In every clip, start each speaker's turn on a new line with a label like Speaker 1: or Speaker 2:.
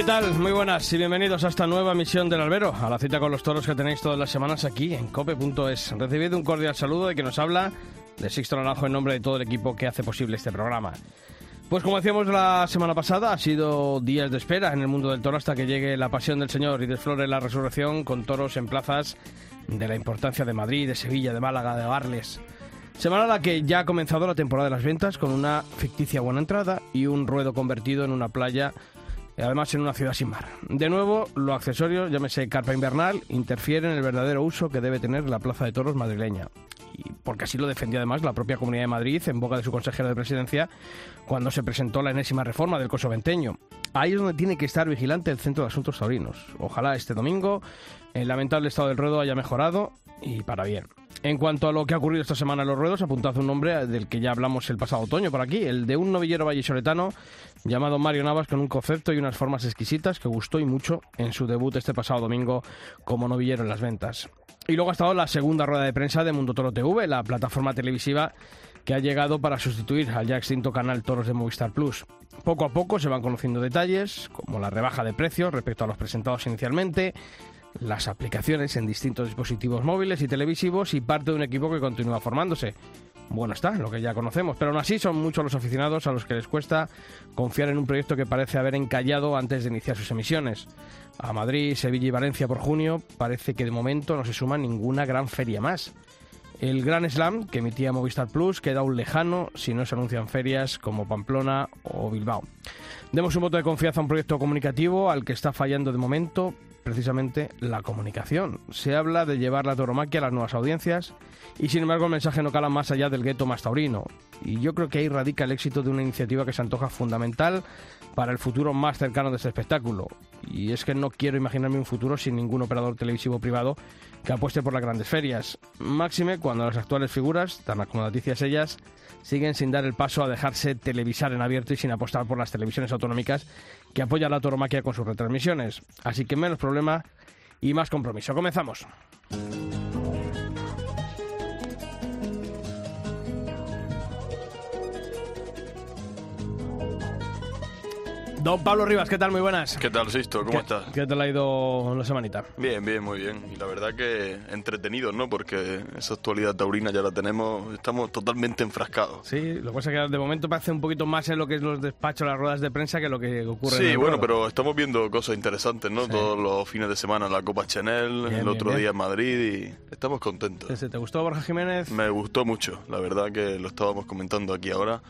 Speaker 1: ¿Qué tal? Muy buenas y bienvenidos a esta nueva misión del albero, a la cita con los toros que tenéis todas las semanas aquí en cope.es. Recibid un cordial saludo de que nos habla de Sixto Naranjo en nombre de todo el equipo que hace posible este programa. Pues como decíamos la semana pasada, ha sido días de espera en el mundo del toro hasta que llegue la pasión del Señor y desflore la resurrección con toros en plazas de la importancia de Madrid, de Sevilla, de Málaga, de Barles. Semana en la que ya ha comenzado la temporada de las ventas con una ficticia buena entrada y un ruedo convertido en una playa además en una ciudad sin mar. De nuevo, lo accesorio, llámese carpa invernal, interfiere en el verdadero uso que debe tener la Plaza de Toros madrileña. Y porque así lo defendió además la propia Comunidad de Madrid en boca de su consejero de presidencia cuando se presentó la enésima reforma del coso venteño. Ahí es donde tiene que estar vigilante el Centro de Asuntos Taurinos. Ojalá este domingo el lamentable estado del ruedo haya mejorado y para bien. En cuanto a lo que ha ocurrido esta semana en los ruedos, apuntad un nombre del que ya hablamos el pasado otoño por aquí, el de un novillero vallisoletano llamado Mario Navas con un concepto y unas formas exquisitas que gustó y mucho en su debut este pasado domingo como novillero en las ventas. Y luego ha estado la segunda rueda de prensa de Mundo Toro TV, la plataforma televisiva que ha llegado para sustituir al ya extinto canal Toros de Movistar Plus. Poco a poco se van conociendo detalles, como la rebaja de precios respecto a los presentados inicialmente, las aplicaciones en distintos dispositivos móviles y televisivos y parte de un equipo que continúa formándose. Bueno está, lo que ya conocemos, pero aún así son muchos los aficionados a los que les cuesta confiar en un proyecto que parece haber encallado antes de iniciar sus emisiones. A Madrid, Sevilla y Valencia por junio parece que de momento no se suma ninguna gran feria más. El Gran Slam que emitía Movistar Plus queda aún lejano si no se anuncian ferias como Pamplona o Bilbao. Demos un voto de confianza a un proyecto comunicativo al que está fallando de momento precisamente la comunicación. Se habla de llevar la toromaquia a las nuevas audiencias y sin embargo el mensaje no cala más allá del gueto más taurino. Y yo creo que ahí radica el éxito de una iniciativa que se antoja fundamental para el futuro más cercano de este espectáculo. Y es que no quiero imaginarme un futuro sin ningún operador televisivo privado que apueste por las grandes ferias. Máxime cuando las actuales figuras, tan acomodaticias ellas, siguen sin dar el paso a dejarse televisar en abierto y sin apostar por las televisiones autonómicas que apoyan la toromaquia con sus retransmisiones. Así que menos problema y más compromiso. Comenzamos. Don Pablo Rivas, ¿qué tal? Muy buenas.
Speaker 2: ¿Qué tal, Sisto? ¿Cómo
Speaker 1: ¿Qué,
Speaker 2: estás?
Speaker 1: ¿Qué tal ha ido la semanita?
Speaker 2: Bien, bien, muy bien. Y la verdad que entretenidos, ¿no? Porque esa actualidad taurina ya la tenemos, estamos totalmente enfrascados.
Speaker 1: Sí, lo que pasa es que de momento parece un poquito más en lo que es los despachos, las ruedas de prensa, que lo que ocurre en
Speaker 2: Sí,
Speaker 1: el
Speaker 2: bueno,
Speaker 1: ruedo.
Speaker 2: pero estamos viendo cosas interesantes, ¿no?
Speaker 1: Sí.
Speaker 2: Todos los fines de semana la Copa Chanel,
Speaker 1: Bien,
Speaker 2: el otro
Speaker 1: bien.
Speaker 2: día en Madrid y estamos contentos.
Speaker 1: ¿Te gustó Borja Jiménez?
Speaker 2: Me gustó mucho, la verdad que lo estábamos comentando aquí ahora.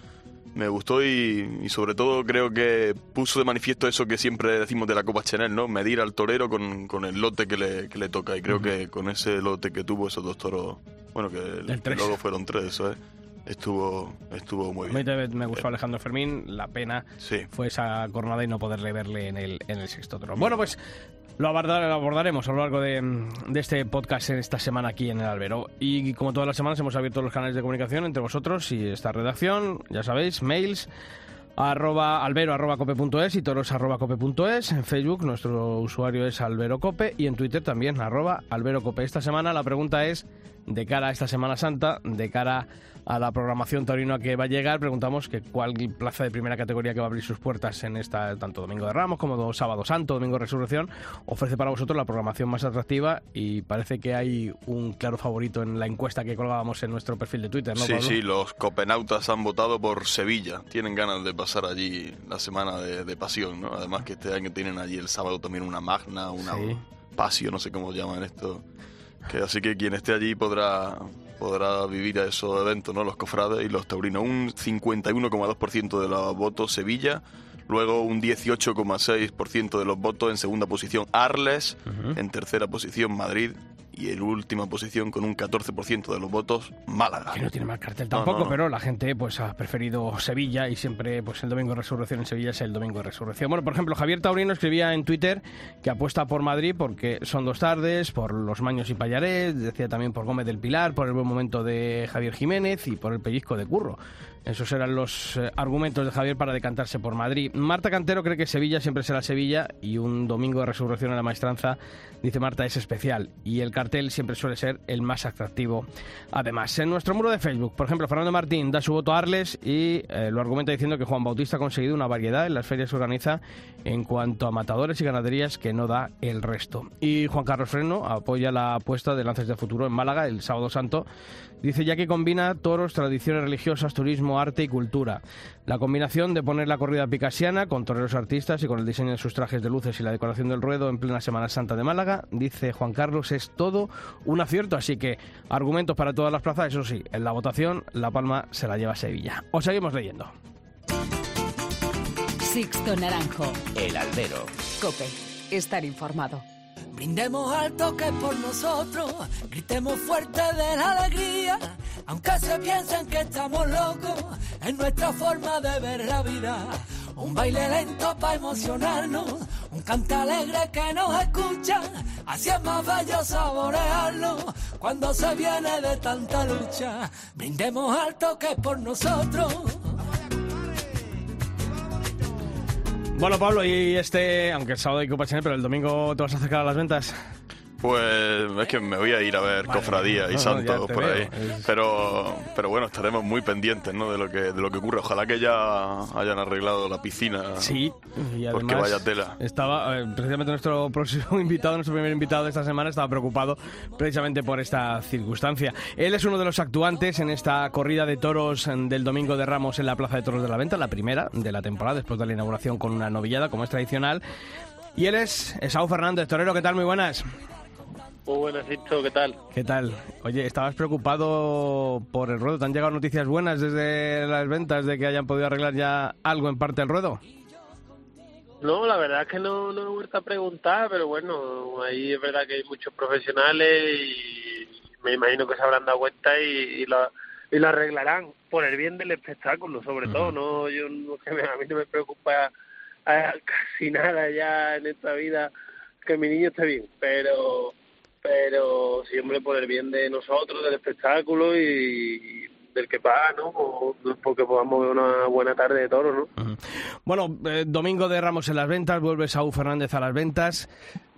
Speaker 2: Me gustó y, y sobre todo creo que puso de manifiesto eso que siempre decimos de la Copa Chanel, ¿no? Medir al torero con, con el lote que le, que le toca. Y creo que con ese lote que tuvo esos dos toros, bueno, que
Speaker 1: El
Speaker 2: luego fueron tres, eso es, estuvo, estuvo muy bien.
Speaker 1: también me gustó Alejandro Fermín, la pena
Speaker 2: Sí.
Speaker 1: fue esa jornada y no poderle verle en el, en el sexto toro. Bueno, pues lo, abordar- lo abordaremos a lo largo de, de este podcast en esta semana aquí en el Albero. Y como todas las semanas hemos abierto los canales de comunicación entre vosotros y esta redacción, ya sabéis, mails arroba albero arroba cope.es y toros arroba cope.es. En Facebook nuestro usuario es alberocope y en Twitter también arroba alberocope. Esta semana la pregunta es, de cara a esta Semana Santa, de cara a la programación taurina que va a llegar, preguntamos que cuál plaza de primera categoría que va a abrir sus puertas en esta tanto Domingo de Ramos como Sábado Santo, Domingo de Resurrección, ofrece para vosotros la programación más atractiva y parece que hay un claro favorito en la encuesta que colgábamos en nuestro perfil de Twitter, ¿no,
Speaker 2: Sí,
Speaker 1: Pablo?
Speaker 2: sí, los copenautas han votado por Sevilla. Tienen ganas de pasar allí la semana de, de pasión, ¿no? Además que este año tienen allí el sábado también una magna, una
Speaker 1: Sí.
Speaker 2: pasio, no sé cómo llaman esto. Que así que quien esté allí podrá podrá vivir a esos eventos, ¿no? Los cofrades y los taurinos. Un 51,2% de los votos Sevilla, luego un 18,6% de los votos en segunda posición Arles, en tercera posición Madrid y en última posición con un 14% de los votos, Málaga.
Speaker 1: Que no tiene mal cartel tampoco, pero la gente pues ha preferido Sevilla y siempre pues el domingo de resurrección en Sevilla es el domingo de resurrección. Bueno, por ejemplo, Javier Taurino escribía en Twitter que apuesta por Madrid porque son dos tardes, por los Maños y Payarés, decía también por Gómez del Pilar, por el buen momento de Javier Jiménez y por el pellizco de Curro. Esos eran los eh, argumentos de Javier para decantarse por Madrid. Marta Cantero cree que Sevilla siempre será Sevilla y un domingo de resurrección en la maestranza, dice Marta, es especial y el cartel siempre suele ser el más atractivo. Además, en nuestro muro de Facebook, por ejemplo, Fernando Martín da su voto a Arles y eh, lo argumenta diciendo que Juan Bautista ha conseguido una variedad en las ferias que organiza en cuanto a matadores y ganaderías que no da el resto. Y Juan Carlos Freno apoya la apuesta de Lances de Futuro en Málaga el sábado santo. Dice ya que combina toros, tradiciones religiosas, turismo, arte y cultura. La combinación de poner la corrida picasiana con toreros artistas y con el diseño de sus trajes de luces y la decoración del ruedo en plena Semana Santa de Málaga, dice Juan Carlos, es todo un acierto. Así que argumentos para todas las plazas, eso sí, en la votación La Palma se la lleva Sevilla. Os seguimos leyendo.
Speaker 3: Sixto Naranjo.
Speaker 4: El Albero.
Speaker 3: Cope. Estar informado.
Speaker 5: Brindemos alto que por nosotros, gritemos fuerte de la alegría, aunque se piensen que estamos locos, es nuestra forma de ver la vida. Un baile lento para emocionarnos, un cante alegre que nos escucha, así es más bello saborearlo cuando se viene de tanta lucha. Brindemos alto que por nosotros.
Speaker 1: Bueno, Pablo, y este, aunque el sábado hay Copa Chanel, pero el domingo te vas a acercar a las ventas.
Speaker 2: Pues es que me voy a ir a ver cofradía y santos por ahí.
Speaker 1: es-
Speaker 2: Pero, pero bueno, estaremos muy pendientes ¿no? de, lo que, de lo que ocurre. Ojalá que ya hayan arreglado la piscina.
Speaker 1: Sí, y además
Speaker 2: Porque vaya tela.
Speaker 1: estaba eh, precisamente nuestro próximo invitado, nuestro primer invitado de esta semana, estaba preocupado precisamente por esta circunstancia. Él es uno de los actuantes en esta corrida de toros eh, del domingo de Ramos en la Plaza de Toros de la Venta, la primera de la temporada, después de la inauguración con una novillada, como es tradicional. Y él es Esaú Fernández, torero, ¿qué tal? Muy buenas.
Speaker 6: Muy buenas, ¿qué tal?
Speaker 1: ¿Qué tal? Oye, ¿estabas preocupado por el ruedo? ¿Te han llegado noticias buenas desde las ventas de que hayan podido arreglar ya algo en parte del ruedo?
Speaker 6: No, la verdad es que no, no he vuelto a preguntar, pero bueno, ahí es verdad que hay muchos profesionales y me imagino que se habrán dado cuenta y, y lo, y lo arreglarán por el bien del espectáculo, sobre todo. No, yo no, que me- a mí no me preocupa eh, casi nada ya en esta vida que mi niño esté bien, pero pero siempre por el bien de nosotros, del espectáculo y, del que paga, ¿no? Porque podamos ver una buena tarde de toro, ¿no?
Speaker 1: Bueno, eh, domingo de Ramos en las ventas, vuelve Saúl Fernández a las ventas.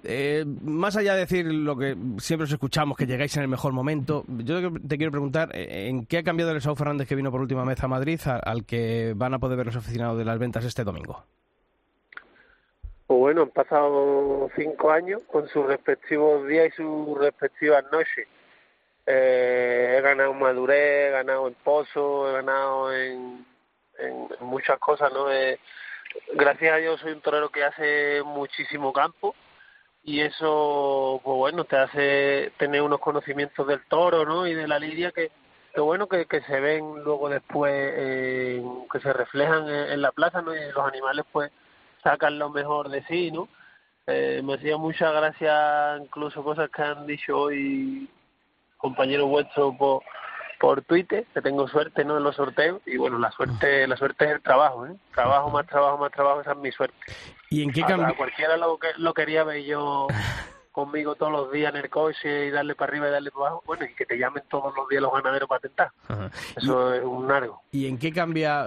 Speaker 1: Eh, más allá de decir lo que siempre os escuchamos, que llegáis en el mejor momento, yo te quiero preguntar, eh, ¿en qué ha cambiado el Saúl Fernández que vino por última vez a Madrid al que van a poder ver los aficionados de las ventas este domingo?
Speaker 6: Pues bueno, han pasado cinco años con sus respectivos días y sus respectivas noches. Eh, he ganado en madurez, he ganado en pozo, he ganado en, muchas cosas, ¿no? Eh, gracias a Dios soy un torero que hace muchísimo campo y eso, pues bueno, te hace tener unos conocimientos del toro, ¿no? Y de la lidia que, que bueno, que, que se ven luego después, eh, que se reflejan en, en la plaza, ¿no? Y los animales, pues, sacan lo mejor de sí, ¿no? Eh, me hacía mucha gracia incluso cosas que han dicho hoy compañeros vuestros por, por Twitter, que tengo suerte, ¿no? En los sorteos y bueno, la suerte, la suerte es el trabajo, ¿eh? Trabajo más trabajo más trabajo, esa es mi suerte.
Speaker 1: ¿Y en qué cambia?
Speaker 6: cualquiera lo, que, lo quería ver yo conmigo todos los días en el coche y darle para arriba y darle para abajo. Bueno, y que te llamen todos los días los ganaderos para tentar.
Speaker 1: Ajá.
Speaker 6: Eso es un largo.
Speaker 1: ¿Y en qué cambia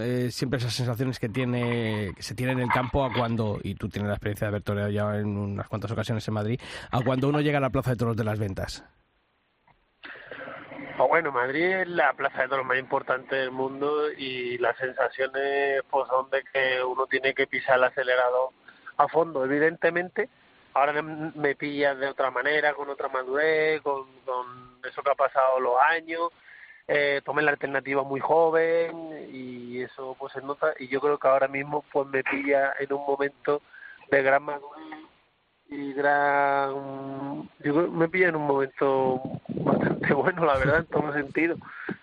Speaker 1: eh, siempre esas sensaciones que tiene que se tienen en el campo a cuando, y tú tienes la experiencia de haber toreado ya en unas cuantas ocasiones en Madrid, a cuando uno llega a la Plaza de Toros de las Ventas?
Speaker 6: Pues bueno, Madrid es la plaza de toros más importante del mundo y las sensaciones pues, son de que uno tiene que pisar el acelerador a fondo. Evidentemente, ahora me- pillas de otra manera, con otra madurez, con, con eso que ha pasado los años. Eh, tomé la alternativa muy joven y eso pues se nota. Y yo creo que ahora mismo pues me pilla en un momento de gran madurez y gran yo creo que me pilla en un momento bastante bueno la verdad en todo sentido.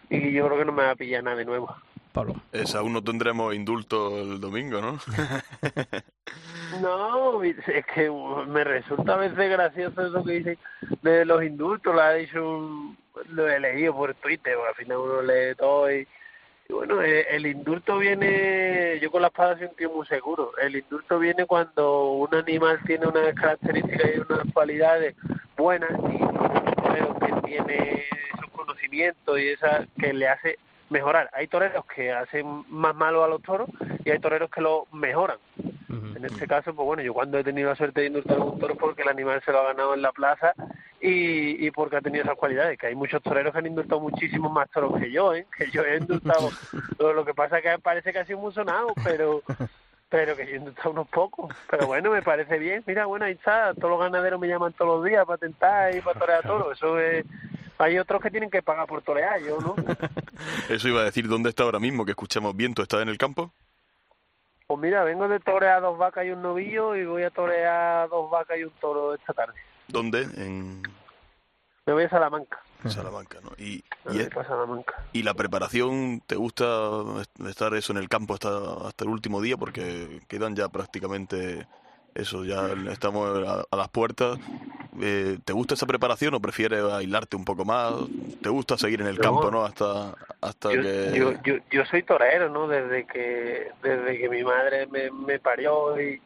Speaker 6: Y yo creo que no me va a pillar nada de nuevo
Speaker 1: Pablo.
Speaker 2: Es, aún no tendremos indulto el domingo, ¿no?
Speaker 6: no, es que me resulta a veces gracioso eso que dicen de los indultos, lo ha dicho lo he leído por Twitter, al final uno lee todo y, bueno, eh, el, indulto viene, yo con la espada soy un tío muy seguro, el indulto viene cuando un animal tiene unas características y unas cualidades buenas y pero que tiene esos conocimientos y esa que le hace mejorar. Hay toreros que hacen más malo a los toros y hay toreros que lo mejoran. En este caso, pues bueno, yo cuando he tenido la suerte de indultar a un toro porque el animal se lo ha ganado en la plaza y, y porque ha tenido esas cualidades, que hay muchos toreros que han indultado muchísimos más toros que yo, ¿eh? que yo he indultado. lo, que pasa es que parece que ha sido muy sonado, pero pero que yo he indultado unos pocos. Pero bueno, me parece bien. Mira, bueno, ahí está, todos los ganaderos me llaman todos los días para tentar y para torear toros. Eso es hay otros que tienen que pagar por torear, yo no.
Speaker 2: Eso iba a decir, ¿dónde está ahora mismo que escuchamos viento? ¿Está en el campo?
Speaker 6: Pues mira, vengo de torear dos vacas y un novillo y voy a torear dos vacas y un toro esta tarde.
Speaker 2: ¿Dónde? En...
Speaker 6: Me voy a Salamanca.
Speaker 2: Salamanca, ¿no? Y,
Speaker 6: y, Salamanca.
Speaker 2: ¿Y la preparación, te gusta estar eso en el campo hasta, hasta el último día? Porque quedan ya prácticamente eso, ya estamos a, las puertas. Eh, ¿Te gusta esa preparación o prefieres aislarte un poco más? ¿Te gusta seguir en el campo, no? Hasta, hasta
Speaker 6: yo,
Speaker 2: que...
Speaker 6: Yo, yo, yo, soy torero, ¿no? Desde que, desde que mi madre me, me parió y,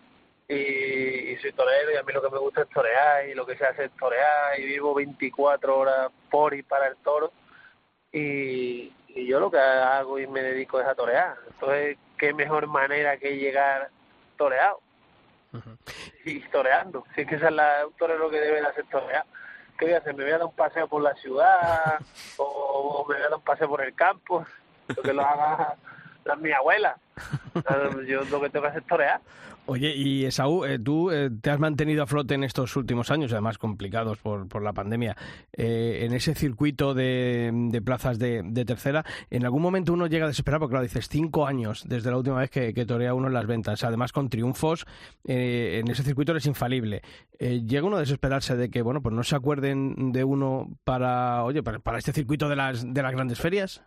Speaker 6: y, soy torero y a mí lo que me gusta es torear y lo que se hace es torear y vivo 24 horas por y para el toro y, y yo lo que hago y me dedico es a torear. Entonces, ¿qué mejor manera que llegar toreado? Y toreando. Si es que esa es la, torero que debe de hacer torear. ¿Qué voy a hacer? ¿Me voy a dar un paseo por la ciudad? ¿O me voy a dar un paseo por el campo? Lo que lo haga la, mi abuela. Yo lo que tengo que hacer es torear.
Speaker 1: Oye, y Esaú, eh, tú eh, te has mantenido a flote en estos últimos años, además complicados por, por la pandemia, eh, en ese circuito de, de plazas de, de, tercera. ¿En algún momento uno llega a desesperar? Porque, claro, dices cinco años desde la última vez que, que torea uno en las ventas, además con triunfos, en ese circuito eres infalible. ¿Llega uno a desesperarse de que, bueno, pues no se acuerden de uno para, oye, para, para este circuito de las, de las grandes ferias?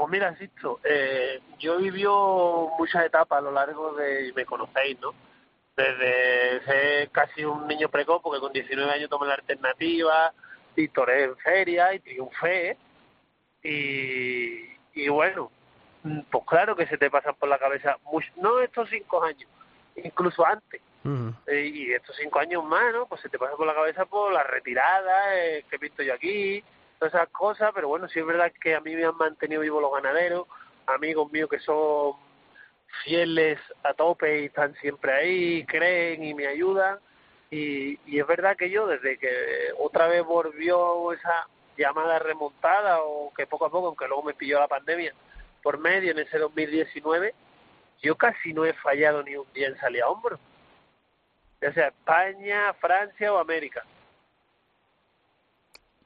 Speaker 6: Pues mira, Sisto, eh, yo he vivido muchas etapas a lo largo de, me conocéis, ¿no? Desde ser casi un niño precoz, porque con 19 años tomé la alternativa, y toré en feria y triunfé, y, y bueno, pues claro que se te pasan por la cabeza, no estos cinco años, incluso antes, eh, y estos cinco años más, ¿no? Pues se te pasa por la cabeza por la retirada, eh, que pinto yo aquí, todas esas cosas, pero bueno, sí es verdad que a mí me han mantenido vivos los ganaderos, amigos míos que son fieles a tope y están siempre ahí, creen y me ayudan. Y, y es verdad que yo, desde que otra vez volvió esa llamada remontada, o que poco a poco, aunque luego me pilló la pandemia por medio en ese 2019, yo casi no he fallado ni un día en salir a hombro. Ya sea España, Francia o América.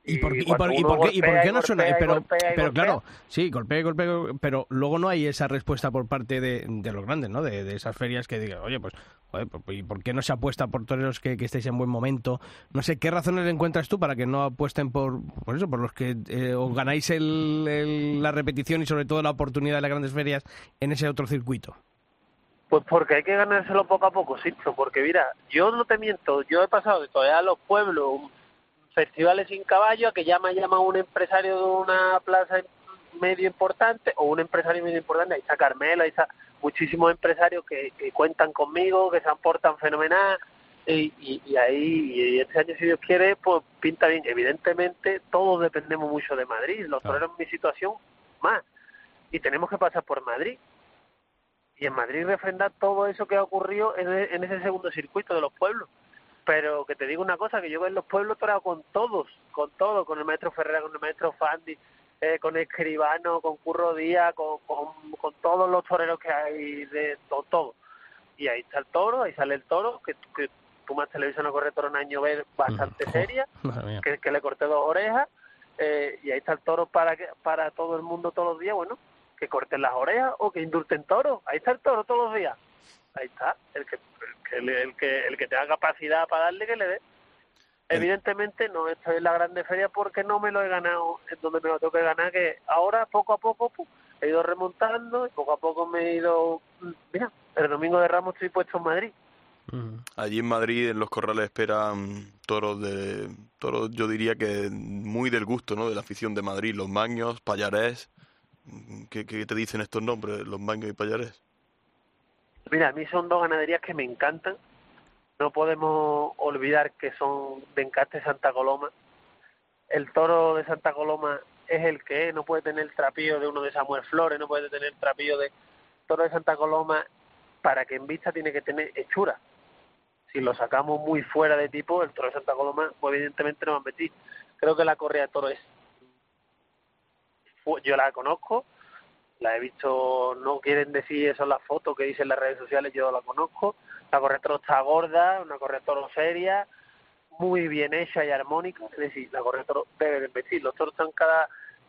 Speaker 1: ¿Y por, y, por, y, por, qué, y por qué no suena? Pero, pero claro, sí, golpea, golpea, pero luego no hay esa respuesta por parte de, de los grandes, ¿no? De, de, esas ferias que digan, oye, pues, joder, ¿y por qué no se apuesta por toreros que, que estéis en buen momento? No sé, ¿qué razones encuentras tú para que no apuesten por, por eso, por los que eh, os ganáis el, el, la repetición y sobre todo la oportunidad de las grandes ferias en ese otro circuito?
Speaker 6: Pues porque hay que ganárselo poco a poco, sí, porque mira, yo no te miento, yo he pasado de todavía a los pueblos festivales sin caballo a que llama llama un empresario de una plaza medio importante o un empresario medio importante, ahí está Carmelo, ahí está muchísimos empresarios que, que cuentan conmigo, que se aportan fenomenal y, y, y ahí y este año si Dios quiere pues pinta bien. Evidentemente todos dependemos mucho de Madrid, los toreros en mi situación más y tenemos que pasar por Madrid. Y en Madrid refrendar todo eso que ha ocurrido en, en ese segundo circuito de los pueblos pero que te digo una cosa, que yo en los pueblos torado con todos, con todos, con el maestro Ferreira, con el maestro Fandi, eh, con Escribano, con Curro Díaz, con, con, todos los toreros que hay, de todo, todo. Y ahí está el toro, ahí sale el toro, que, que tú más televisión a corre toro un año ver bastante seria, que, que, le corté dos orejas, eh, y ahí está el toro para que, para todo el mundo todos los días, bueno, que corten las orejas o que indulten toro, ahí está el toro todos los días ahí está, el que, el, que, el que tenga capacidad para darle que le dé. Evidentemente no estoy en la grande feria porque no me lo he ganado en donde me lo tengo que ganar, que ahora poco a poco he ido remontando y poco a poco me he ido... Mira, el domingo de Ramos estoy puesto en Madrid.
Speaker 2: Allí en Madrid, en los corrales, esperan toros de. toros, yo diría que muy del gusto, ¿no? De la afición de Madrid, los Maños, Payarés. ¿Qué, qué te dicen estos nombres, los Maños y Payarés?
Speaker 6: Mira, a mí son dos ganaderías que me encantan. No podemos olvidar que son de Encaste Santa Coloma. El toro de Santa Coloma es el que es, no puede tener el trapillo de uno de Samuel Flores, no puede tener el trapillo de toro de Santa Coloma. Para que en vista tiene que tener hechura. Si lo sacamos muy fuera de tipo, el toro de Santa Coloma, pues evidentemente no va a meter. Creo que la correa de toro es. Yo la conozco, la he visto, no quieren decir eso en las fotos que dicen las redes sociales, yo la conozco. La correctora está gorda, una correctora seria, muy bien hecha y armónica, es decir, la correctora debe de vestir. Los toros están cada,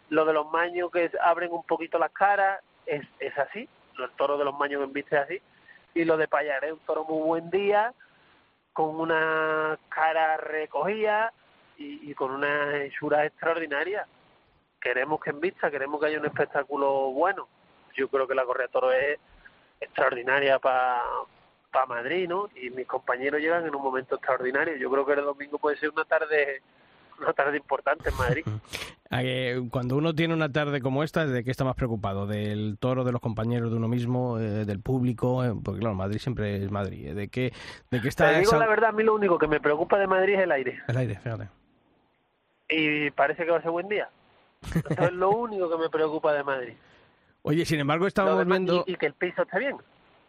Speaker 6: lo de los maños que abren un poquito las caras, es, es así, el toro de los maños que viste así, y lo de Payar es un toro muy buen día, con una cara recogida y, y con una hechura extraordinaria queremos que en vista, queremos que haya un espectáculo bueno. Yo creo que la correa toro es extraordinaria para pa Madrid, ¿no? Y mis compañeros llegan en un momento extraordinario. Yo creo que el domingo puede ser una tarde una tarde importante en Madrid.
Speaker 1: Cuando uno tiene una tarde como esta, ¿de qué está más preocupado? ¿Del toro, de los compañeros de uno mismo, eh, del público? Eh, porque claro, Madrid siempre es Madrid. ¿De qué, de qué está
Speaker 6: Te digo la verdad, a mí lo único que me preocupa de Madrid es el aire.
Speaker 1: El aire, fíjate.
Speaker 6: Y parece que va a ser buen día. Eso es lo único que me preocupa de Madrid.
Speaker 1: Oye, sin embargo, estábamos viendo...
Speaker 6: Y, y, que el piso esté bien.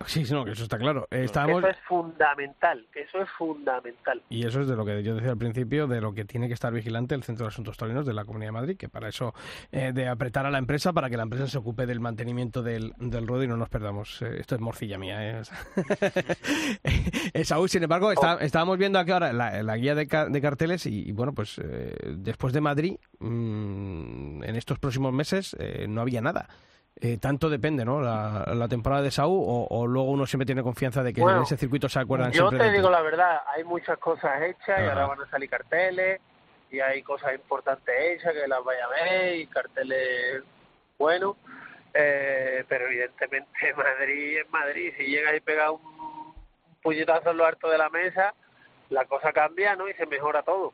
Speaker 1: Sí, no, que eso está claro. Estábamos...
Speaker 6: Eso es fundamental, eso es fundamental.
Speaker 1: Y eso es de lo que yo decía al principio, de lo que tiene que estar vigilante el Centro de Asuntos Taurinos de la Comunidad de Madrid, que para eso, eh, de apretar a la empresa para que la empresa se ocupe del mantenimiento del, del ruedo y no nos perdamos. Eh, esto es morcilla mía. ¿eh? Saúl, sin embargo, está, estábamos viendo aquí ahora la, la guía de, de, carteles y, y bueno, pues eh, después de Madrid, mmm, en estos próximos meses, no había nada. Eh, tanto depende, ¿no? La, la temporada de Saúl o, o, luego uno siempre tiene confianza de que
Speaker 6: bueno,
Speaker 1: en ese circuito se acuerdan
Speaker 6: yo
Speaker 1: siempre.
Speaker 6: Yo te digo la verdad, hay muchas cosas hechas y ahora van a salir carteles y hay cosas importantes hechas que las vaya a ver y carteles buenos, eh, pero evidentemente Madrid es Madrid. Si llega y pega un, un puñetazo en lo alto de la mesa, la cosa cambia, ¿no? Y se mejora todo.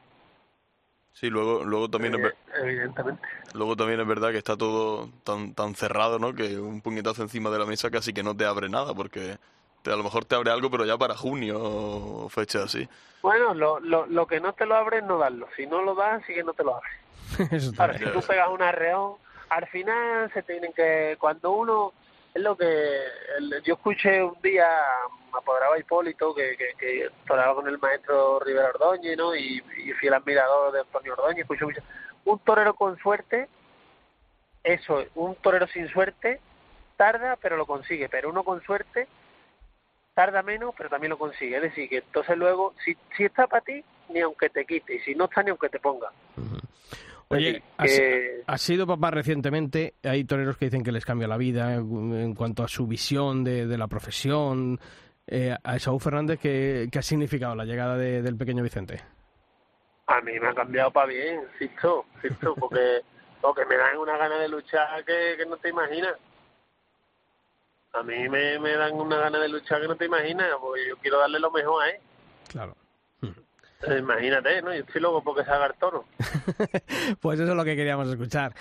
Speaker 2: Sí, luego, luego también
Speaker 6: eh,
Speaker 2: es
Speaker 6: evidentemente.
Speaker 2: Luego también es verdad que está todo tan, tan cerrado, ¿no? Que un puñetazo encima de la mesa casi que no te abre nada, porque te, a lo mejor te abre algo, pero ya para junio o fecha así.
Speaker 6: Bueno, lo, lo, lo que no te lo abre es no darlo. Si no lo das, sí que no te lo abre. Ahora, si tú pegas un arreón, al final se tienen que... Cuando uno... Es lo que... Yo escuché un día apoderaba Hipólito, que, que, que con el maestro Rivera Ordóñez, ¿no? Y, y fiel admirador de Antonio Ordóñez, escucho mucho. Un torero con suerte, eso, un torero sin suerte, tarda, pero lo consigue, pero uno con suerte, tarda menos, pero también lo consigue. Es decir, que entonces luego, si, si está para ti, ni aunque te quite, y si no está, ni aunque te ponga.
Speaker 1: Uh. Oye,
Speaker 6: que...
Speaker 1: has, sido papá recientemente. Hay toreros que dicen que les cambia la vida en, cuanto a su visión de, de la profesión. Eh, a Saúl Fernández, ¿qué, ¿qué, ha significado la llegada de, del pequeño Vicente?
Speaker 6: A mí me ha cambiado para bien, insisto, insisto, porque, porque me dan una gana de luchar que, que no te imaginas. A mí me, me dan una gana de luchar que no te imaginas, porque yo quiero darle lo mejor a él.
Speaker 1: Claro.
Speaker 6: Imagínate, ¿no? Yo estoy loco porque se haga el toro.
Speaker 1: pues eso es lo que queríamos escuchar.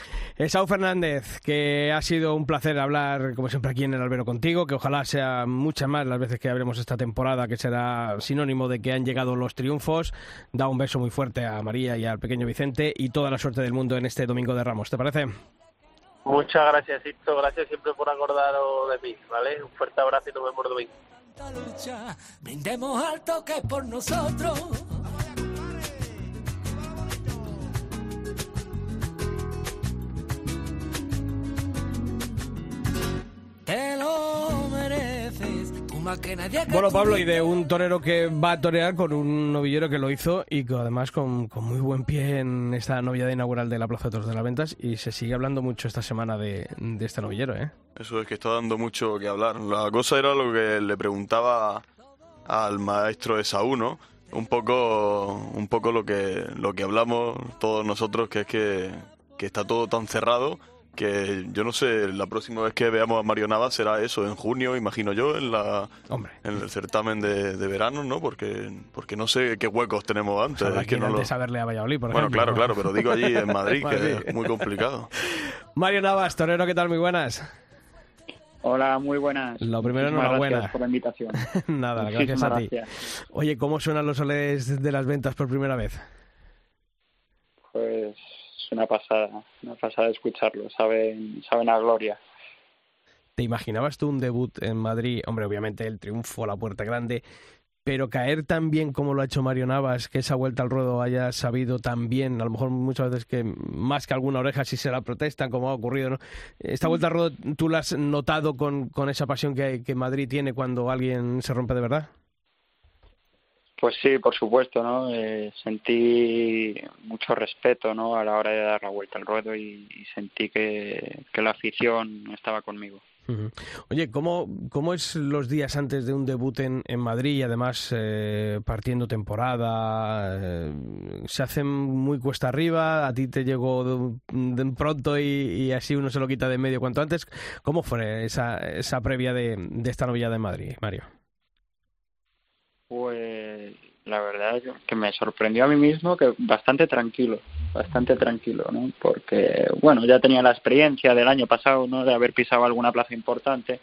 Speaker 1: Saúl Fernández, que ha sido un placer hablar, como siempre, aquí en el albero contigo, que ojalá sea muchas más las veces que habremos esta temporada, que será sinónimo de que han llegado los triunfos. Da un beso muy fuerte a María y al pequeño Vicente y toda la suerte del mundo en este Domingo de Ramos. ¿Te parece?
Speaker 6: Muchas gracias, Sisto. Gracias siempre por acordaros de mí, ¿vale? Un fuerte abrazo y nos vemos domingo.
Speaker 5: Lucha, brindemos alto que por nosotros. Te lo mereces. Tú más que nadie que
Speaker 1: bueno, Pablo, y de un torero que va a torear con un novillero que lo hizo y que además con, con muy buen pie en esta noviada inaugural de la Plaza de Toros de las Ventas y se sigue hablando mucho esta semana de, de este novillero, ¿eh?
Speaker 2: Eso es que está dando mucho que hablar. La cosa era lo que le preguntaba al maestro de Saúl, ¿no? Un poco, un poco lo que, lo que hablamos todos nosotros, que es que, que está todo tan cerrado que yo no sé, la próxima vez que veamos a Mario Navas será eso, en junio, imagino yo, en la
Speaker 1: Hombre.
Speaker 2: en el certamen de, de verano, ¿no? Porque porque no sé qué huecos tenemos antes. Es
Speaker 1: que
Speaker 2: no
Speaker 1: ir
Speaker 2: lo-
Speaker 1: antes a verle a Valladolid, por
Speaker 2: Bueno,
Speaker 1: ejemplo,
Speaker 2: claro,
Speaker 1: ¿no?
Speaker 2: claro, pero digo allí en Madrid,
Speaker 1: Madrid.
Speaker 2: que es muy complicado.
Speaker 1: Mario Navas, torero, ¿qué tal? Muy buenas.
Speaker 4: Hola, muy buenas.
Speaker 1: Lo primero, enhorabuena.
Speaker 4: Gracias por la invitación.
Speaker 1: Nada, gracias a ti.
Speaker 4: gracias.
Speaker 1: Oye, ¿cómo suenan los soles de las ventas por primera vez?
Speaker 4: Una pasada, una pasada escucharlo. Saben, saben a gloria.
Speaker 1: ¿Te imaginabas tú un debut en Madrid? Hombre, obviamente el triunfo, la puerta grande, pero caer tan bien como lo ha hecho Mario Navas, que esa vuelta al ruedo haya sabido tan bien, a lo mejor muchas veces que más que alguna oreja si se la protestan, como ha ocurrido, ¿no? Esta vuelta al ruedo, ¿tú la has notado con, con esa pasión que, que Madrid tiene cuando alguien se rompe de verdad?
Speaker 4: Pues sí, por supuesto, ¿no? Eh, sentí mucho respeto, ¿no? A la hora de dar la vuelta al ruedo y, y sentí que, que la afición estaba conmigo.
Speaker 1: Oye, ¿cómo, ¿cómo es los días antes de un debut en, en Madrid y además eh, partiendo temporada? eh, ¿Se hacen muy cuesta arriba? ¿A ti te llegó de, de pronto y, y así uno se lo quita de medio cuanto antes? ¿Cómo fue esa, esa previa de, de esta novillada en Madrid, Mario?
Speaker 4: Pues la verdad es que me sorprendió a mí mismo que bastante tranquilo, bastante tranquilo, ¿no? Porque, bueno, ya tenía la experiencia del año pasado, ¿no? De haber pisado alguna plaza importante,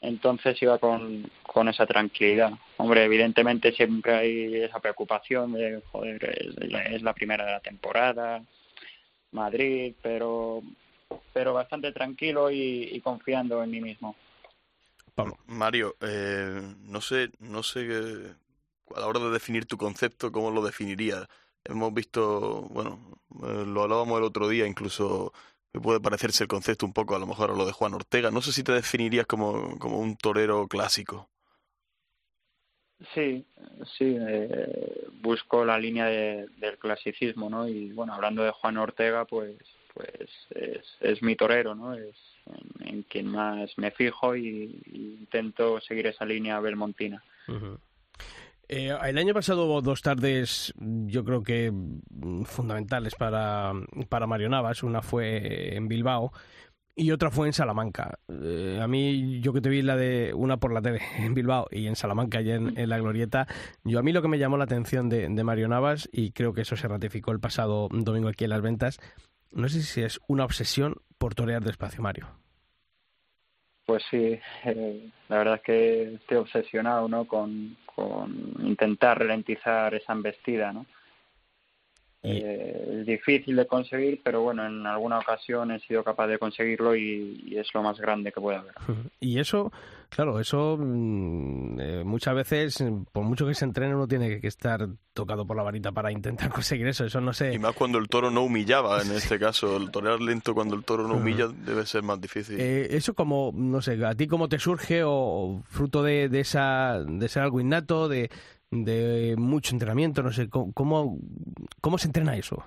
Speaker 4: entonces iba con, con esa tranquilidad. Hombre, evidentemente siempre hay esa preocupación de, joder, es, la- es la primera de la temporada, Madrid, pero pero bastante tranquilo y, y confiando en mí mismo.
Speaker 1: Pablo.
Speaker 2: Mario, eh, no sé, no sé qué- a la hora de definir tu concepto, ¿cómo lo definirías? Hemos visto, bueno, eh, lo hablábamos el otro día, incluso me puede parecerse el concepto un poco a lo mejor a lo de Juan Ortega. No sé si te definirías como, como un torero clásico.
Speaker 4: Sí, sí, eh, busco la línea de- del clasicismo, ¿no? Y bueno, hablando de Juan Ortega, pues, pues es, es mi torero, ¿no? Es en, en quien más me fijo y, y intento seguir esa línea belmontina.
Speaker 1: Eh, el año pasado hubo dos tardes, yo creo que mm, fundamentales para, para Mario Navas. Una fue en Bilbao y otra fue en Salamanca. Eh, a mí, yo que te vi la de una por la tele en Bilbao y en Salamanca, allá en, en la Glorieta, yo a mí lo que me llamó la atención de, de Mario Navas, y creo que eso se ratificó el pasado domingo aquí en las ventas, no sé si es una obsesión por torear despacio, Mario.
Speaker 4: Pues sí, eh, la verdad es que estoy obsesionado, ¿no? Con, con intentar ralentizar esa embestida, ¿no?
Speaker 1: Y-
Speaker 4: Eh, es difícil de conseguir, pero bueno, en alguna ocasión he sido capaz de conseguirlo y, y es lo más grande que puede haber.
Speaker 1: Y eso, claro, eso mm, eh, muchas veces, por mucho que se entrene, uno tiene que estar tocado por la varita para intentar conseguir eso. Eso no
Speaker 2: Y
Speaker 1: sé.
Speaker 2: más cuando el toro no humillaba, en este caso. El torear lento cuando el toro no humilla debe ser más difícil.
Speaker 1: Eh, eso como, no sé, a ti cómo te surge o, o fruto de, de esa, de ser algo innato, de, de mucho entrenamiento, no sé, ¿cómo, cómo, se entrena eso?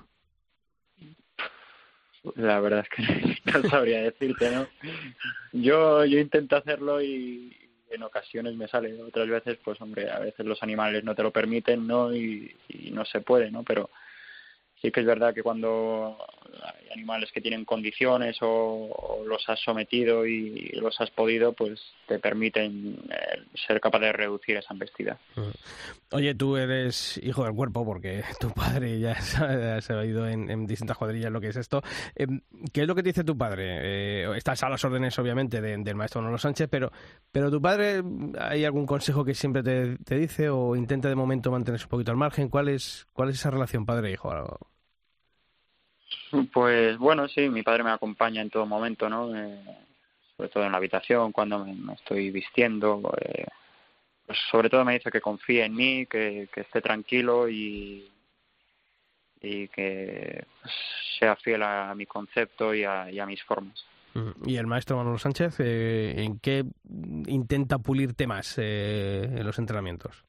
Speaker 4: La verdad es que no sabría decirte, ¿no? Yo, yo intento hacerlo y en ocasiones me sale, otras veces, pues hombre, a veces los animales no te lo permiten, ¿no? Y, y no se puede, ¿no? Pero sí que es verdad que cuando hay animales que tienen condiciones o, los has sometido y los has podido, pues te permiten eh, ser capaz de reducir esa embestida.
Speaker 1: Oye, tú eres hijo del cuerpo porque tu padre ya se ha ido en, distintas cuadrillas lo que es esto. Eh, ¿Qué es lo que te dice tu padre? Eh, estás a las órdenes, obviamente, de- del maestro Manolo Sánchez, pero, pero tu padre, ¿hay algún consejo que siempre te, te dice o intenta de momento mantenerse un poquito al margen? ¿Cuál es, cuál es esa relación padre-hijo?
Speaker 4: Pues bueno, sí, mi padre me acompaña en todo momento, ¿no? Eh, sobre todo en la habitación, cuando me, estoy vistiendo. eh, pues sobre todo me dice que confíe en mí, que, que esté tranquilo y, y que pues, sea fiel a mi concepto y a, y a mis formas.
Speaker 1: ¿Y el maestro Manolo Sánchez eh, en qué intenta pulirte más eh, en los entrenamientos?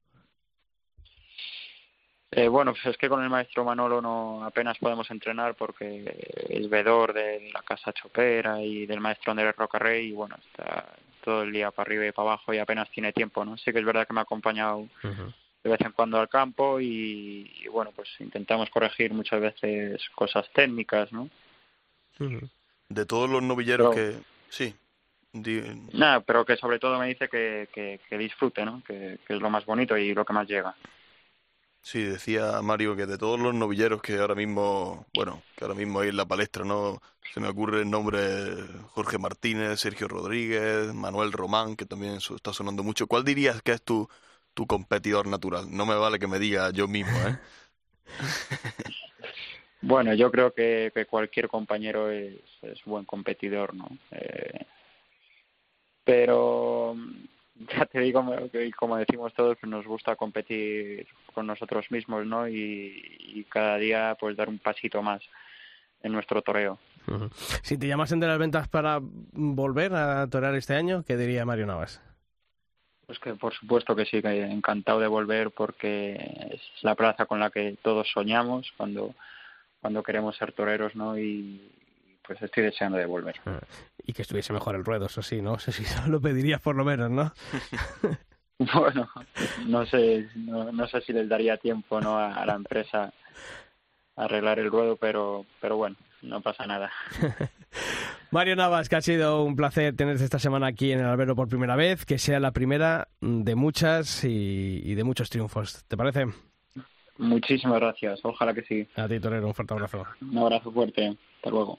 Speaker 4: Eh, bueno, pues es que con el maestro Manolo no apenas podemos entrenar porque es vedor de la casa chopera y del maestro Andrés Rocarrey y bueno, está todo el día para arriba y para abajo y apenas tiene tiempo, ¿no? Sí que es verdad que me ha acompañado de vez en cuando al campo y, y, bueno, pues intentamos corregir muchas veces cosas técnicas, ¿no?
Speaker 2: De todos los novilleros que... Sí.
Speaker 4: Nada, pero que sobre todo me dice que, que, disfrute, ¿no? Que, que, es lo más bonito y lo que más llega.
Speaker 2: Sí, decía Mario que de todos los novilleros que ahora mismo, bueno, que ahora mismo hay en la palestra, ¿no? Se me ocurre el nombre Jorge Martínez, Sergio Rodríguez, Manuel Román, que también está sonando mucho. ¿Cuál dirías que es tu, tu competidor natural? No me vale que me diga yo mismo, ¿eh?
Speaker 4: bueno, yo creo que, cualquier compañero es, es, buen competidor, ¿no? Eh, pero ya te digo, como decimos todos, que nos gusta competir con nosotros mismos, ¿no? Y, cada día, pues, dar un pasito más en nuestro toreo.
Speaker 1: Si te llamasen de las ventas para volver a torear este año, ¿qué diría Mario Navas?
Speaker 4: Pues que por supuesto que sí, que encantado de volver porque es la plaza con la que todos soñamos cuando, cuando queremos ser toreros, ¿no? Y, pues estoy deseando de volver. Ah,
Speaker 1: y que estuviese mejor el ruedo, eso sí, ¿no? sé si lo pedirías por lo menos, ¿no?
Speaker 4: bueno, no sé, no, sé si les daría tiempo, ¿no? A, la empresa a arreglar el ruedo, pero, pero bueno, no pasa nada.
Speaker 1: Mario Navas, que ha sido un placer tenerte esta semana aquí en el albero por primera vez, que sea la primera de muchas y, y de muchos triunfos. ¿Te parece?
Speaker 4: Muchísimas gracias, ojalá que sí.
Speaker 1: A ti, Torero, un fuerte abrazo.
Speaker 4: Un abrazo fuerte, hasta luego.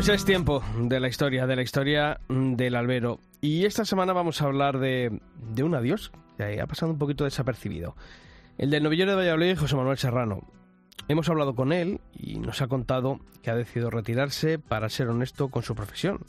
Speaker 1: Pues es tiempo de la historia, de la historia del albero. Y esta semana vamos a hablar de, de un adiós que ha pasado un poquito desapercibido. El del novillero de Valladolid, José Manuel Serrano. Hemos hablado con él y nos ha contado que ha decidido retirarse para ser honesto con su profesión,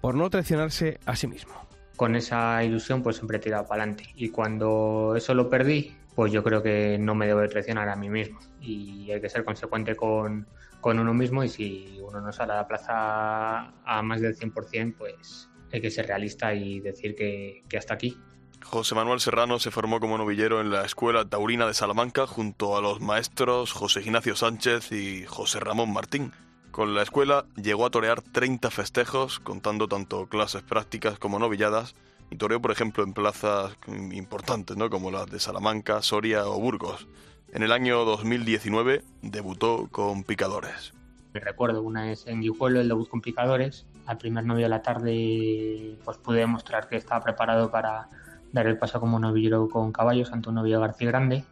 Speaker 1: por no traicionarse a sí mismo.
Speaker 7: Con esa ilusión pues siempre he tirado para adelante y cuando eso lo perdí, pues yo creo que no me debo de traicionar a mí mismo y hay que ser consecuente con, con uno mismo y si uno no sale a la plaza a más del 100%, pues hay que ser realista y decir que, hasta aquí.
Speaker 2: José Manuel Serrano se formó como novillero en la Escuela Taurina de Salamanca junto a los maestros José Ignacio Sánchez y José Ramón Martín. Con la escuela llegó a torear 30 festejos, contando tanto clases prácticas como novilladas, y toreó, por ejemplo, en plazas importantes, ¿no? como las de Salamanca, Soria o Burgos. En el año 2019 debutó con Picadores.
Speaker 7: Recuerdo una vez en Guijuelo el debut con Picadores. Al primer novio de la tarde pues pude demostrar que estaba preparado para dar el paso como novillero con caballos ante un novio García Grande.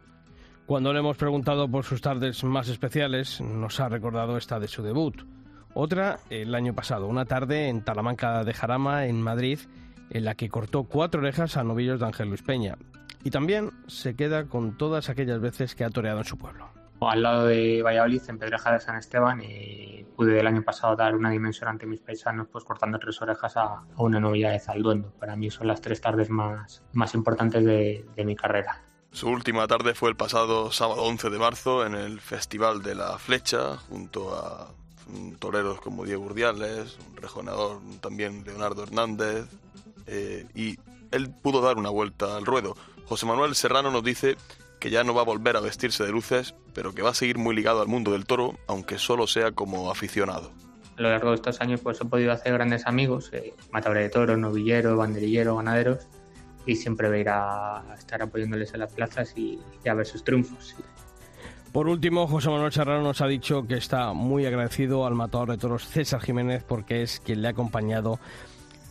Speaker 1: Cuando le hemos preguntado por sus tardes más especiales, nos ha recordado esta de su debut. Otra el año pasado, una tarde en Talamanca de Jarama, en Madrid, en la que cortó cuatro orejas a novillos de Ángel Luis Peña. Y también se queda con todas aquellas veces que ha toreado en su pueblo.
Speaker 7: Al lado de Valladolid, en Pedreja de San Esteban, y pude el año pasado dar una dimensión ante mis paisanos, pues cortando tres orejas a, una novilla de Zalduendo. Para mí son las tres tardes más, más importantes de, de mi carrera.
Speaker 2: Su última tarde fue el pasado sábado 11 de marzo en el Festival de la Flecha, junto a toreros como Diego Urdiales, un rejonador también Leonardo Hernández, eh, y él pudo dar una vuelta al ruedo. José Manuel Serrano nos dice que ya no va a volver a vestirse de luces, pero que va a seguir muy ligado al mundo del toro, aunque solo sea como aficionado.
Speaker 7: A lo largo de estos años pues he podido hacer grandes amigos, eh, matadores de toros, novilleros, banderilleros, ganaderos, y siempre voy a ir a estar apoyándoles en las plazas y, a ver sus triunfos.
Speaker 1: Por último, José Manuel Serrano nos ha dicho que está muy agradecido al matador de toros César Jiménez porque es quien le ha acompañado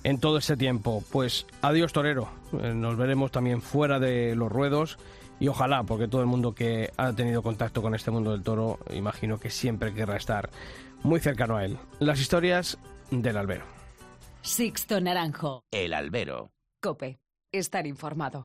Speaker 1: en todo este tiempo. Pues adiós torero, eh, nos veremos también fuera de los ruedos y ojalá, porque todo el mundo que ha tenido contacto con este mundo del toro, imagino que siempre querrá estar muy cercano a él. Las historias del albero.
Speaker 3: Sixto Naranjo.
Speaker 8: El albero.
Speaker 3: Cope. Estar informado.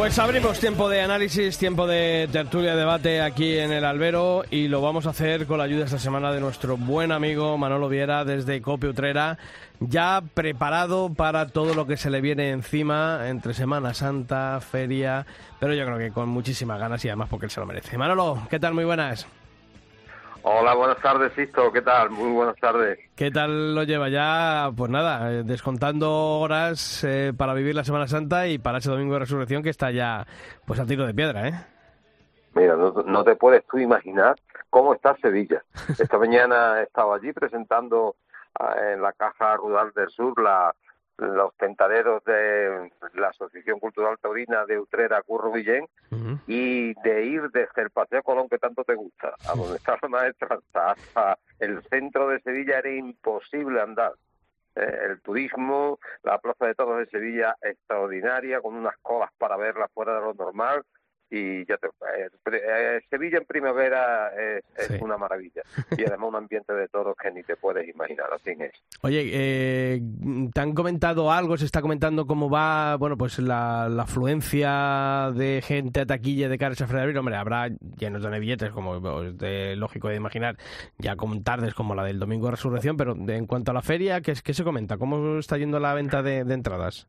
Speaker 1: Pues abrimos tiempo de análisis, tiempo de tertulia, debate aquí en el Albero y lo vamos a hacer con la ayuda esta semana de nuestro buen amigo Manolo Viera desde Copia Utrera, ya preparado para todo lo que se le viene encima entre Semana Santa, feria, pero yo creo que con muchísimas ganas y además porque él se lo merece. Manolo, ¿qué tal? Muy buenas.
Speaker 8: Hola, buenas tardes, Sisto. ¿Qué tal? Muy buenas tardes.
Speaker 1: ¿Qué tal lo lleva ya? Pues nada, eh, descontando horas eh, para vivir la Semana Santa y para ese domingo de resurrección que está ya pues a tiro de piedra, ¿eh?
Speaker 8: Mira, no, no te puedes tú imaginar cómo está Sevilla. Esta mañana he estado allí presentando ah, en la Caja Rural del Sur la, los tentaderos de la Asociación Cultural Taurina de Utrera Curro Villén y de ir desde el Paseo Colón que tanto te gusta, a donde está la maestra, hasta el centro de Sevilla era imposible andar. Eh, el turismo, la Plaza de Toros de Sevilla extraordinaria, con unas colas para verla fuera de lo normal, y ya te, eh, eh, Sevilla en primavera es, es una maravilla. Y además un ambiente de toros que ni te puedes imaginar así es.
Speaker 1: Oye eh, te han comentado algo se está comentando cómo va bueno pues la, la afluencia de gente a taquilla de cara a San hombre habrá llenos de billetes como es de, lógico de imaginar ya con tardes como la del domingo de resurrección pero de, en cuanto a la feria ¿qué, qué se comenta? ¿cómo está yendo la venta de, de entradas?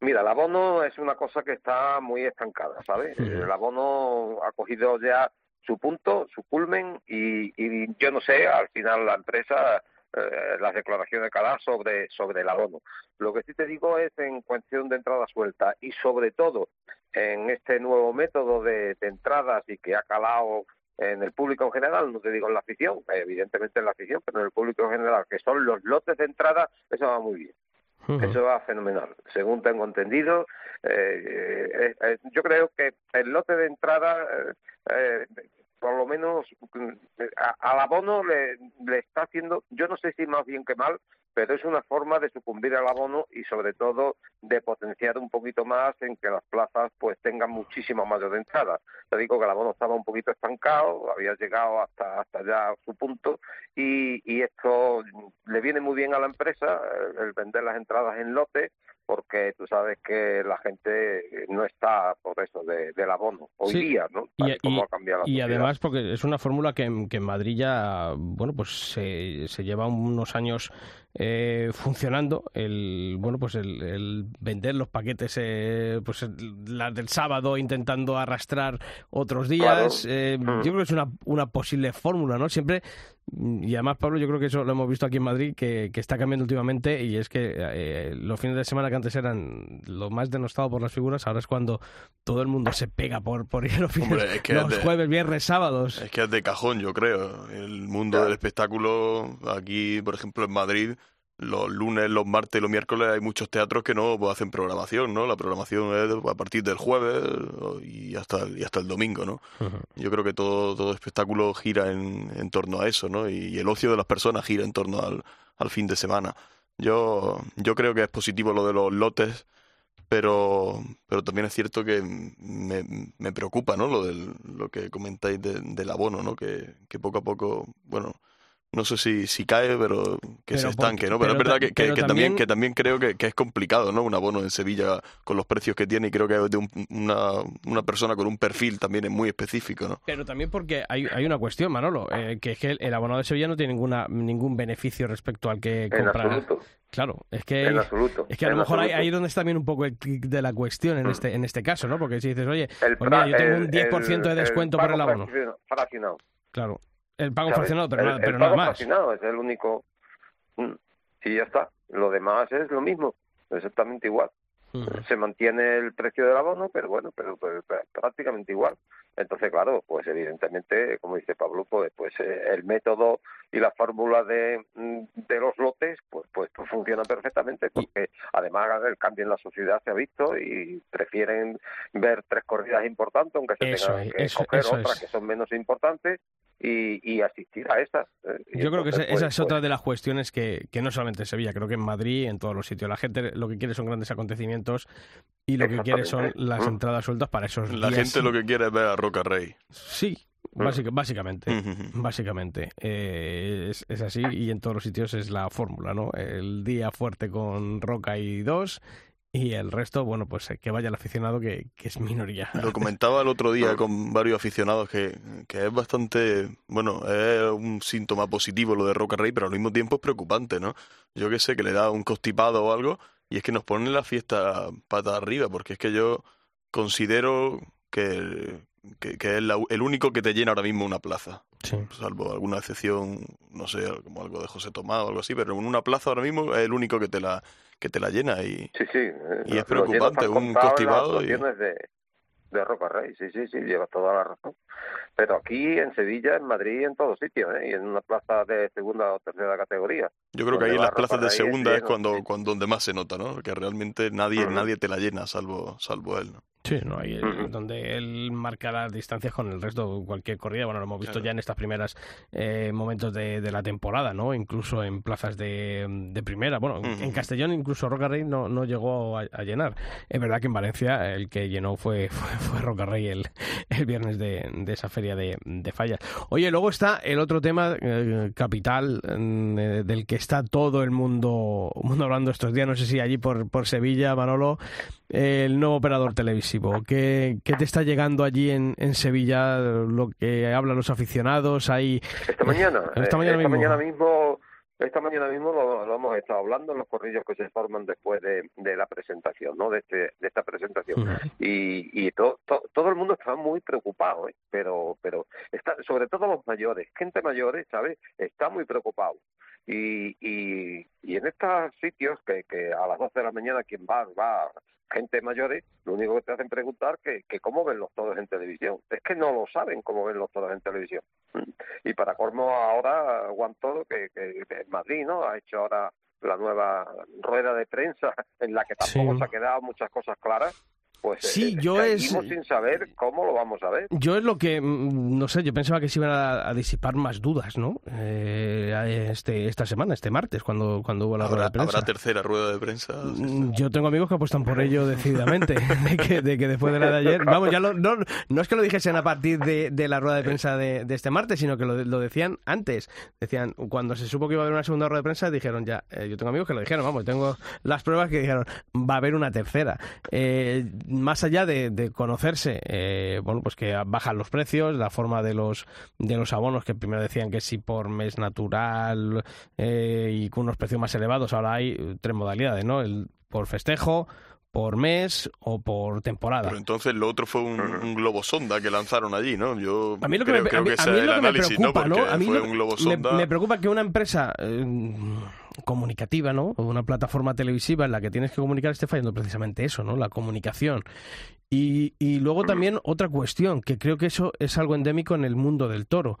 Speaker 8: Mira, el abono es una cosa que está muy estancada, ¿sabes? El abono ha cogido ya su punto, su culmen y, y yo no sé, al final la empresa eh, las declaraciones que sobre, sobre el abono. Lo que sí te digo es en cuestión de entrada suelta y sobre todo en este nuevo método de, de entradas y que ha calado en el público en general, no te digo en la afición, evidentemente en la afición, pero en el público en general, que son los lotes de entrada, eso va muy bien. Eso va fenomenal. Según tengo entendido, eh, eh, eh, yo creo que el lote de entrada, eh, por lo menos mm, al abono le está haciendo, yo no sé si más bien que mal, pero es una forma de sucumbir al abono y sobre todo de potenciar un poquito más en que las plazas pues tengan muchísima mayor entrada. Te digo que el abono estaba un poquito estancado, había llegado hasta hasta ya su punto y, y esto le viene muy bien a la empresa el, el vender las entradas en lote porque tú sabes que la gente no está por eso de, del abono hoy
Speaker 1: Sí.
Speaker 8: día, ¿no?
Speaker 1: Y, y-
Speaker 8: ha cambiado la
Speaker 1: y además porque es una fórmula que, en- que en Madrid ya bueno pues se, se lleva unos años eh, funcionando el bueno pues el, el vender los paquetes eh, pues las del sábado intentando arrastrar otros días
Speaker 8: Claro.
Speaker 1: eh,
Speaker 8: Mm.
Speaker 1: yo creo que es una, una posible fórmula no siempre mm, y además Pablo yo creo que eso lo hemos visto aquí en Madrid que, que está cambiando últimamente y es que eh, los fines de semana que antes eran lo más denostado por las figuras ahora es cuando todo el mundo se pega por, por ir a los, fines-
Speaker 2: Hombre, es que
Speaker 1: los
Speaker 2: es de-
Speaker 1: jueves, viernes, sábados.
Speaker 2: Es que es de cajón, yo creo. El mundo del espectáculo, aquí, por ejemplo, en Madrid, los lunes, los martes los miércoles hay muchos teatros que no pues, hacen programación, ¿no? La programación es a partir del jueves y hasta el, y hasta el domingo, ¿no? Yo creo que todo, todo espectáculo gira en, en torno a eso, ¿no? Y, y el ocio de las personas gira en torno al, al fin de semana. Yo, yo creo que es positivo lo de los lotes, pero, pero también es cierto que me, me preocupa, ¿no? Lo, del, lo que comentáis de- del abono, ¿no? Que, que poco a poco, bueno, no sé si, si cae, pero que se estanque, ¿no? Pero, es verdad que, que-
Speaker 1: también-
Speaker 2: que también creo que, que es complicado, ¿no? Un abono en Sevilla con los precios que tiene y creo que es de un- una, una persona con un perfil también es muy específico, ¿no?
Speaker 1: Pero también porque hay, hay una cuestión, Manolo, eh, que es que el, el abonado de Sevilla no tiene ninguna, ningún beneficio respecto al que
Speaker 8: En
Speaker 1: compra.
Speaker 8: absoluto,
Speaker 1: Claro, es que,
Speaker 8: en absoluto.
Speaker 1: es que a lo mejor ahí,
Speaker 8: absoluto.
Speaker 1: ahí es donde está también un poco el clic de la cuestión en,
Speaker 8: Mm.
Speaker 1: este, en este caso, ¿no? Porque si dices, oye,
Speaker 8: El
Speaker 1: pues mira, yo tengo
Speaker 8: el-
Speaker 1: un 10% de descuento
Speaker 8: el
Speaker 1: por el abono.
Speaker 8: Fraccionado.
Speaker 1: Claro, el pago
Speaker 8: ¿sabes?
Speaker 1: fraccionado, pero,
Speaker 8: el,
Speaker 1: nada,
Speaker 8: el
Speaker 1: pero
Speaker 8: pago
Speaker 1: nada más.
Speaker 8: fraccionado es el único. Mm. Y ya está. Lo demás es lo mismo, exactamente igual. Se mantiene el precio del abono, pero bueno, pero, pero- pero prácticamente igual. Entonces, claro, pues evidentemente, como dice Pablo, pues, pues eh, el método y la fórmula de, mm, de los lotes, pues, pues, pues funciona perfectamente, porque además el cambio en la sociedad se ha visto y prefieren ver tres corridas importantes, aunque se
Speaker 1: Eso
Speaker 8: tengan
Speaker 1: es,
Speaker 8: que
Speaker 1: eso-
Speaker 8: coger
Speaker 1: eso
Speaker 8: otras
Speaker 1: es.
Speaker 8: que son menos importantes y, y asistir a esas. Eh, y
Speaker 1: Yo creo que esa, esa
Speaker 8: pues,
Speaker 1: es otra
Speaker 8: pues,
Speaker 1: de las cuestiones que, que no solamente en Sevilla, creo que en Madrid, en todos los sitios. La gente lo que quiere son grandes acontecimientos y lo que quiere son las
Speaker 8: Mm.
Speaker 1: entradas sueltas para esos
Speaker 2: La
Speaker 1: días.
Speaker 2: gente lo que quiere es ver a Roca Rey.
Speaker 1: Sí, básica- básicamente. Básicamente, eh, es, es así y en todos los sitios es la fórmula, ¿no? El día fuerte con Roca y dos y el resto, bueno, pues eh, que vaya el aficionado que, que es minoría.
Speaker 2: Lo comentaba el otro día con varios aficionados que, que es bastante, bueno, es un síntoma positivo lo de Roca Rey, pero al mismo tiempo es preocupante, ¿no? Yo que sé, que le da un constipado o algo y es que nos ponen la fiesta pata arriba, porque es que yo considero que, que, es el único que te llena ahora mismo una plaza. Salvo alguna excepción, no sé, como algo de José Tomás o algo así, pero en una plaza ahora mismo es el único que te la que te la llena y,
Speaker 8: sí, sí.
Speaker 2: y es preocupante, un constipado. Y...
Speaker 8: De, de Roca Rey, sí, sí, sí, lleva toda la razón. Pero aquí en Sevilla, en Madrid, en todos sitios, ¿eh? y en una plaza de segunda o tercera categoría.
Speaker 2: Yo creo que ahí en las plazas de segunda es cuando, cuando donde más se nota, ¿no? Que realmente nadie, nadie te la llena, salvo, salvo él, ¿no?
Speaker 1: Sí, no, hay donde él marca las distancias con el resto, cualquier corrida, bueno, lo hemos visto ya en estas primeras eh, momentos de, la temporada, ¿no? Incluso en plazas de, primera, bueno, en Castellón incluso Roca Rey no, no llegó a, llenar. Es verdad que en Valencia el que llenó fue, fue, Roca Rey el, el viernes de, esa feria de, fallas. Oye, luego está el otro tema eh, capital mm, eh, del que está todo el mundo, mundo hablando estos días, no sé si allí por, por Sevilla, Manolo, el nuevo operador televisivo. ¿Qué, qué te está llegando allí en, en, Sevilla? Lo que hablan los aficionados. Hay...
Speaker 8: Esta mañana. esta mañana, esta mañana mismo. Esta mañana mismo lo, hemos estado hablando en los corrillos que se forman después de, de la presentación, ¿no? De, este, de esta presentación. Y, y todo todo el mundo está muy preocupado, ¿eh? Pero, pero está, sobre todo los mayores, gente mayores, ¿sabes? Está muy preocupado. Y, y, y en estos sitios que, que a las 12 de la mañana quien va, va gente mayores, lo único que te hacen preguntar que, que cómo ven los toros en televisión. Es que no lo saben cómo ven los toros en televisión. Y para colmo ahora Juan Toro, que, que, en Madrid, ¿no? Ha hecho ahora la nueva rueda de prensa en la que tampoco se ha quedado muchas cosas claras pues
Speaker 1: sí, eh, yo es...
Speaker 8: sin saber cómo lo vamos a ver.
Speaker 1: Yo es lo que, mm, no sé, yo pensaba que se iban a, disipar más dudas, ¿no? Eh, este, esta semana, este martes, cuando, cuando hubo la rueda de prensa.
Speaker 2: ¿Habrá tercera rueda de prensa?
Speaker 1: Mm, yo tengo amigos que apuestan por ello decididamente, de, que, de que después de la de ayer, vamos, ya no, no es que lo dijesen a partir de, de la rueda de prensa de, este martes, sino que lo, lo, decían antes. Decían, cuando se supo que iba a haber una segunda rueda de prensa, dijeron ya, eh, yo tengo amigos que lo dijeron, vamos, tengo las pruebas que dijeron, va a haber una tercera. Eh, más allá de, conocerse, eh, bueno, pues que bajan los precios, la forma de los de los abonos que primero decían que sí por mes natural eh, y con unos precios más elevados, ahora hay tres modalidades, ¿no? El por festejo, por mes o por temporada.
Speaker 2: Pero entonces lo otro fue un, globo sonda que lanzaron allí, ¿no? Yo
Speaker 1: a mí lo que me, preocupa, ¿no? A mí me, preocupa que una empresa eh, comunicativa, ¿no? Una plataforma televisiva en la que tienes que comunicar esté fallando precisamente eso, ¿no? La comunicación. Y, y luego también otra cuestión, que creo que eso es algo endémico en el mundo del toro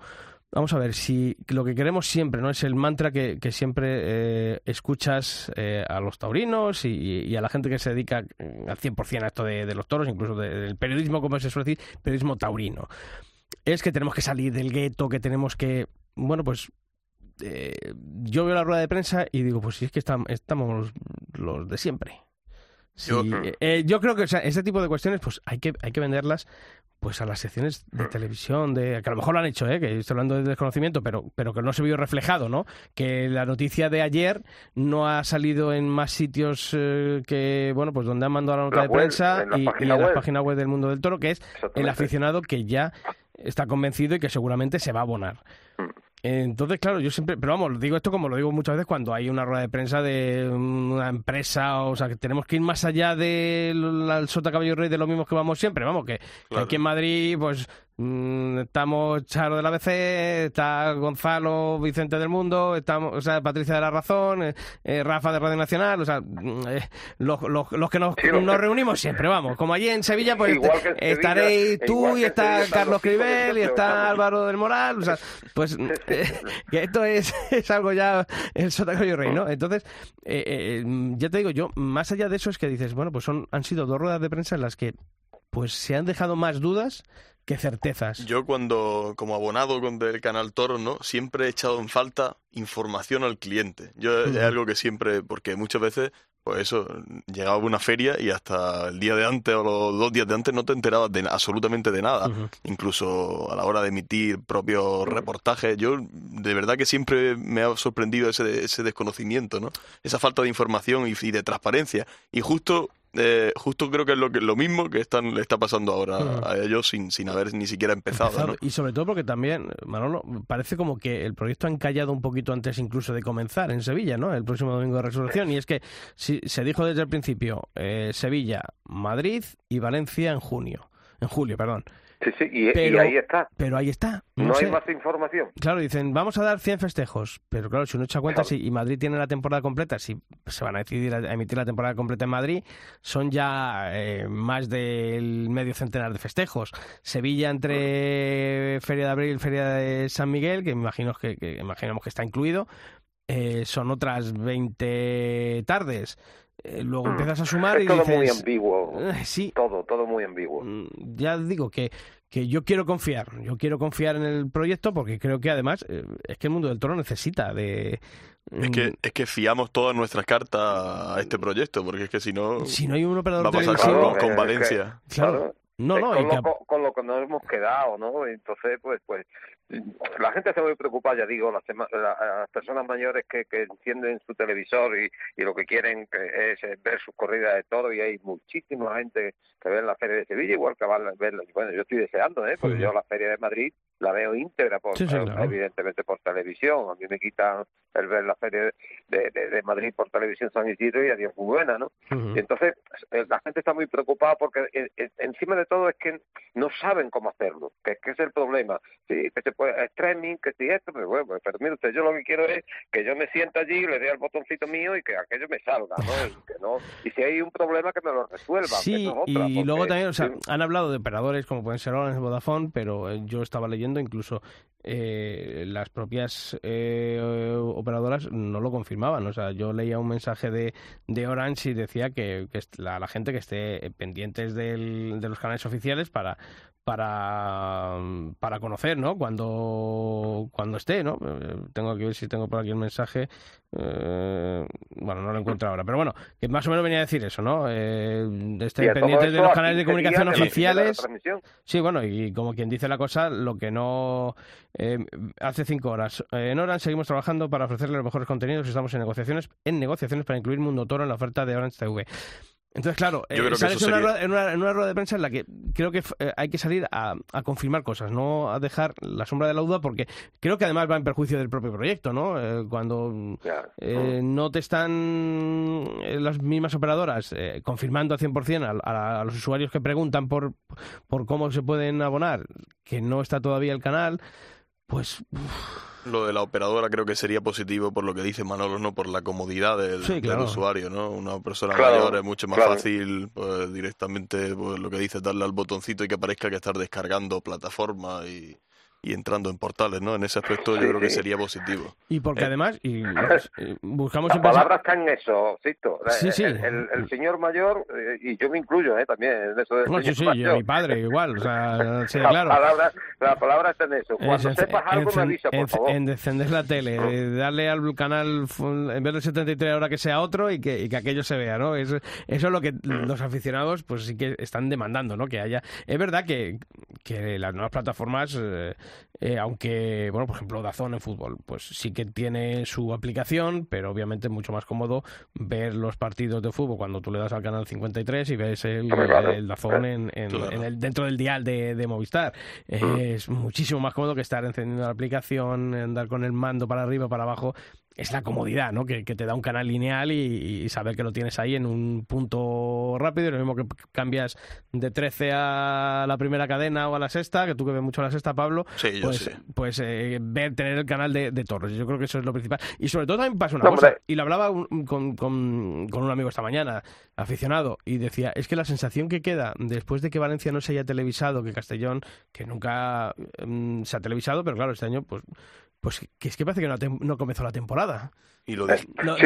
Speaker 1: vamos a ver, si lo que queremos siempre, ¿no? Es el mantra que, que siempre eh, escuchas eh, a los taurinos y, a la gente que se dedica mm, al 100% a esto de, los toros, incluso del periodismo, como se suele decir, periodismo taurino. Es que tenemos que salir del gueto, que tenemos que, bueno, pues eh, yo veo la rueda de prensa y digo, pues si es que estamos, estamos los de siempre. yo, creo que o sea, ese tipo de cuestiones pues hay que, hay que venderlas pues a las secciones de mm. televisión, de que a lo mejor lo han hecho, ¿eh? que estoy hablando de desconocimiento, pero, pero que no se vio reflejado, ¿no? Que la noticia de ayer no ha salido en más sitios eh, que, bueno, pues donde han mandado la nota de prensa y, en la página web del Mundo del Toro, que es el aficionado que ya está convencido y que seguramente se va a abonar. Mm. Entonces, claro, yo siempre, pero vamos, digo esto como lo digo muchas veces cuando hay una rueda de prensa de una empresa, o sea, que tenemos que ir más allá del Sota Caballo Rey de lo mismo que vamos siempre, vamos, que aquí en Madrid, pues Mm, estamos Charo del ABC, está Gonzalo Vicente del Mundo, estamos, o sea, Patricia de la Razón, eh, eh, Rafa de Radio Nacional, o sea, mm, eh, los, que nos, nos, reunimos siempre, vamos. Como allí en Sevilla, pues estaréis tú y está Carlos Cribel y está Álvaro del Moral, o sea, pues que esto es, es algo ya el Sotacoyo Rey, ¿no? Entonces, ya te digo, yo, más allá de eso es que dices, bueno, pues son, han sido dos ruedas de prensa en las que pues se han dejado más dudas que certezas.
Speaker 2: Yo cuando, como abonado del canal Toro, ¿no? Siempre he echado en falta información al cliente. Yo es algo que siempre, porque muchas veces, pues eso, llegaba a una feria y hasta el día de antes o los dos días de antes no te enterabas de absolutamente de nada. Incluso a la hora de emitir propios reportajes. Yo de verdad que siempre me ha sorprendido ese, ese desconocimiento, ¿no? Esa falta de información y, y de transparencia. Y justo eh, justo creo que es lo que lo mismo que están le está pasando ahora a ellos sin, sin haber ni siquiera empezado. ¿no?
Speaker 1: Y sobre todo porque también, Manolo, parece como que el proyecto ha encallado un poquito antes incluso de comenzar en Sevilla, ¿no? El próximo domingo de resurrección. Y es que si, se dijo desde el principio eh, Sevilla, Madrid y Valencia en junio. En julio, perdón.
Speaker 8: Sí, sí, y, ahí está.
Speaker 1: Pero ahí está.
Speaker 8: No, hay más información.
Speaker 1: Claro, dicen, vamos a dar 100 festejos. Pero claro, si uno echa cuenta, si y Madrid tiene la temporada completa, si se van a decidir a emitir la temporada completa en Madrid, son ya eh, más del medio centenar de festejos. Sevilla entre Feria de Abril y Feria de San Miguel, que, imagino que, imaginamos que está incluido, eh, son otras 20 tardes. Eh, luego mm. empiezas a sumar y
Speaker 8: todo
Speaker 1: dices...
Speaker 8: muy ambiguo.
Speaker 1: sí.
Speaker 8: Todo, todo muy ambiguo.
Speaker 1: Mm, ya digo que, que yo quiero confiar. Yo quiero confiar en el proyecto porque creo que además eh, es que el mundo del toro necesita de...
Speaker 2: Es que, mm, es que fiamos todas nuestras cartas a este proyecto, porque es que si no...
Speaker 1: Si no hay un operador
Speaker 2: va a pasar con, Valencia.
Speaker 1: claro. No, no,
Speaker 8: con, lo, con, lo, que nos hemos quedado, ¿no? Entonces, pues, pues la gente está muy preocupada, ya digo, las, las personas mayores que, que encienden su televisor y, y lo que quieren es ver sus corridas de todo y hay muchísima gente que ve la Feria de Sevilla, igual que van a ver, bueno, yo estoy deseando, ¿eh? Porque yo la Feria de Madrid la veo íntegra, por, evidentemente por televisión. A mí me quitan el ver la Feria de, de, Madrid por televisión San Isidro y adiós muy buena, ¿no? y entonces eh, la gente está muy preocupada porque eh, eh, encima de todo es que no saben cómo hacerlo, que, que es el problema. Sí, que se streaming, que si esto, pero bueno, pero mire usted, yo lo que quiero es que yo me sienta allí, le dé al botoncito mío y que aquello me salga, ¿no? Y, que no, y si hay un problema que me lo resuelvan.
Speaker 1: Sí, y luego también, o sea, han hablado de operadores como pueden ser Orange, Vodafone, pero yo estaba leyendo incluso eh, las propias eh, operadoras no lo confirmaban. O sea, yo leía un mensaje de, de Orange y decía que, que la, la, gente que esté pendientes del, de los canales oficiales para, para, para conocer, ¿no? Cuando, cuando esté, ¿no? Eh, tengo que ver si tengo por aquí el mensaje. Eh, bueno, no lo encuentro ahora, pero bueno, que más o menos venía a decir eso, ¿no? Eh, esté pendientes de los canales de comunicación oficiales. Sí, bueno, y como quien dice la cosa, lo que no... Eh, hace cinco horas. En Orange seguimos trabajando para ofrecerle los mejores contenidos y estamos en negociaciones, en negociaciones para incluir Mundo Toro en la oferta de Orange TV. Entonces, claro, eh, sales en, una, rueda de prensa en la que creo que eh, hay que salir a, confirmar cosas, no a dejar la sombra de la duda, porque creo que además va en perjuicio del propio proyecto, ¿no? Eh, cuando no te están las mismas operadoras confirmando al 100% a, a, los usuarios que preguntan por, por cómo se pueden abonar, que no está todavía el canal, pues...
Speaker 2: Lo de la operadora creo que sería positivo por lo que dice Manolo, ¿no? Por la comodidad del, usuario, ¿no? Una persona mayor es mucho más fácil pues, directamente, pues, lo que dice, darle al botoncito y que parezca que estar descargando plataforma y, y entrando en portales, ¿no? En ese aspecto yo creo que sería positivo.
Speaker 1: Y porque
Speaker 2: eh,
Speaker 1: además y, buscamos...
Speaker 8: La palabra está en eso, Sisto. Sí, sí. El, señor mayor, eh, y yo me incluyo ¿eh? también en eso de
Speaker 1: no, sí, sí, mi padre igual, o sea, sí, claro.
Speaker 8: La palabra, la palabra está en eso. Cuando sepas algo me avisa, por favor.
Speaker 1: En descender la tele, darle al canal, en vez de 73 ahora que sea otro y que, y que aquello se vea, ¿no? Eso, eso es lo que los aficionados pues sí que están demandando, ¿no? Que haya... Es verdad que, que las nuevas plataformas... Eh, eh, aunque, bueno, por ejemplo, Dazón en fútbol, pues sí que tiene su aplicación, pero obviamente es mucho más cómodo ver los partidos de fútbol cuando tú le das al canal 53 y ves el, el Dazón en, en, el, dentro del dial de, de Movistar. Mm. es muchísimo más cómodo que estar encendiendo la aplicación, andar con el mando para arriba, para abajo es la comodidad, ¿no? Que, te da un canal lineal y, saber que lo tienes ahí en un punto rápido. Lo mismo que cambias de 13 a la primera cadena o a la sexta, que tú que ves mucho la sexta, Pablo.
Speaker 2: Sí,
Speaker 1: pues, pues eh, ver, tener el canal de, de, Torres. Yo creo que eso es lo principal. Y sobre todo también pasa una cosa, y lo hablaba con, con, un amigo esta mañana, aficionado, y decía, es que la sensación que queda después de que Valencia no se haya televisado, que Castellón, que nunca mm, se ha televisado, pero claro, este año pues pues que es que parece que no, comenzó la temporada.
Speaker 2: Y lo
Speaker 1: no,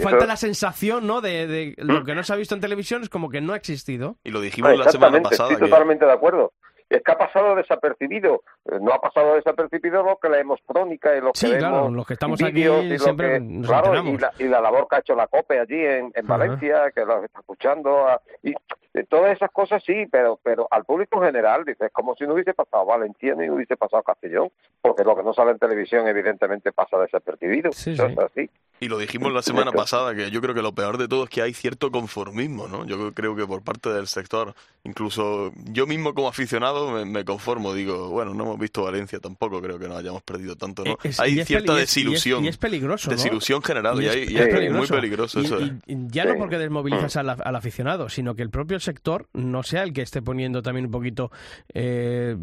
Speaker 1: falta, la sensación, ¿no? De, lo que no se ha visto en televisión es como que no ha existido.
Speaker 2: Y lo dijimos la semana pasada.
Speaker 8: Estoy totalmente de acuerdo. Es que ha pasado desapercibido. Eh, no ha pasado desapercibido lo que leemos crónica y lo que
Speaker 1: sí, claro, los que estamos aquí siempre nos claro,
Speaker 8: y la, y la, labor que ha hecho la COPE allí en, en Valencia, que lo está escuchando. y todas esas cosas sí, pero pero al público en general, dices, como si no hubiese pasado Valencia ni hubiese pasado Castellón, porque lo que no sale en televisión evidentemente pasa desapercibido.
Speaker 1: Sí,
Speaker 8: es así.
Speaker 2: Y lo dijimos la semana pasada, que yo creo que lo peor de todo es que hay cierto conformismo, ¿no? Yo creo que por parte del sector, incluso yo mismo como aficionado me, conformo, digo, bueno, no hemos visto Valencia tampoco, creo que no hayamos perdido tanto, ¿no? hay cierta desilusión.
Speaker 1: Y es, peligroso, ¿no?
Speaker 2: Desilusión general, y, es, muy peligroso eso.
Speaker 1: ya no porque desmovilizas al, aficionado, sino que el propio sector no sea el que esté poniendo también un poquito, eh,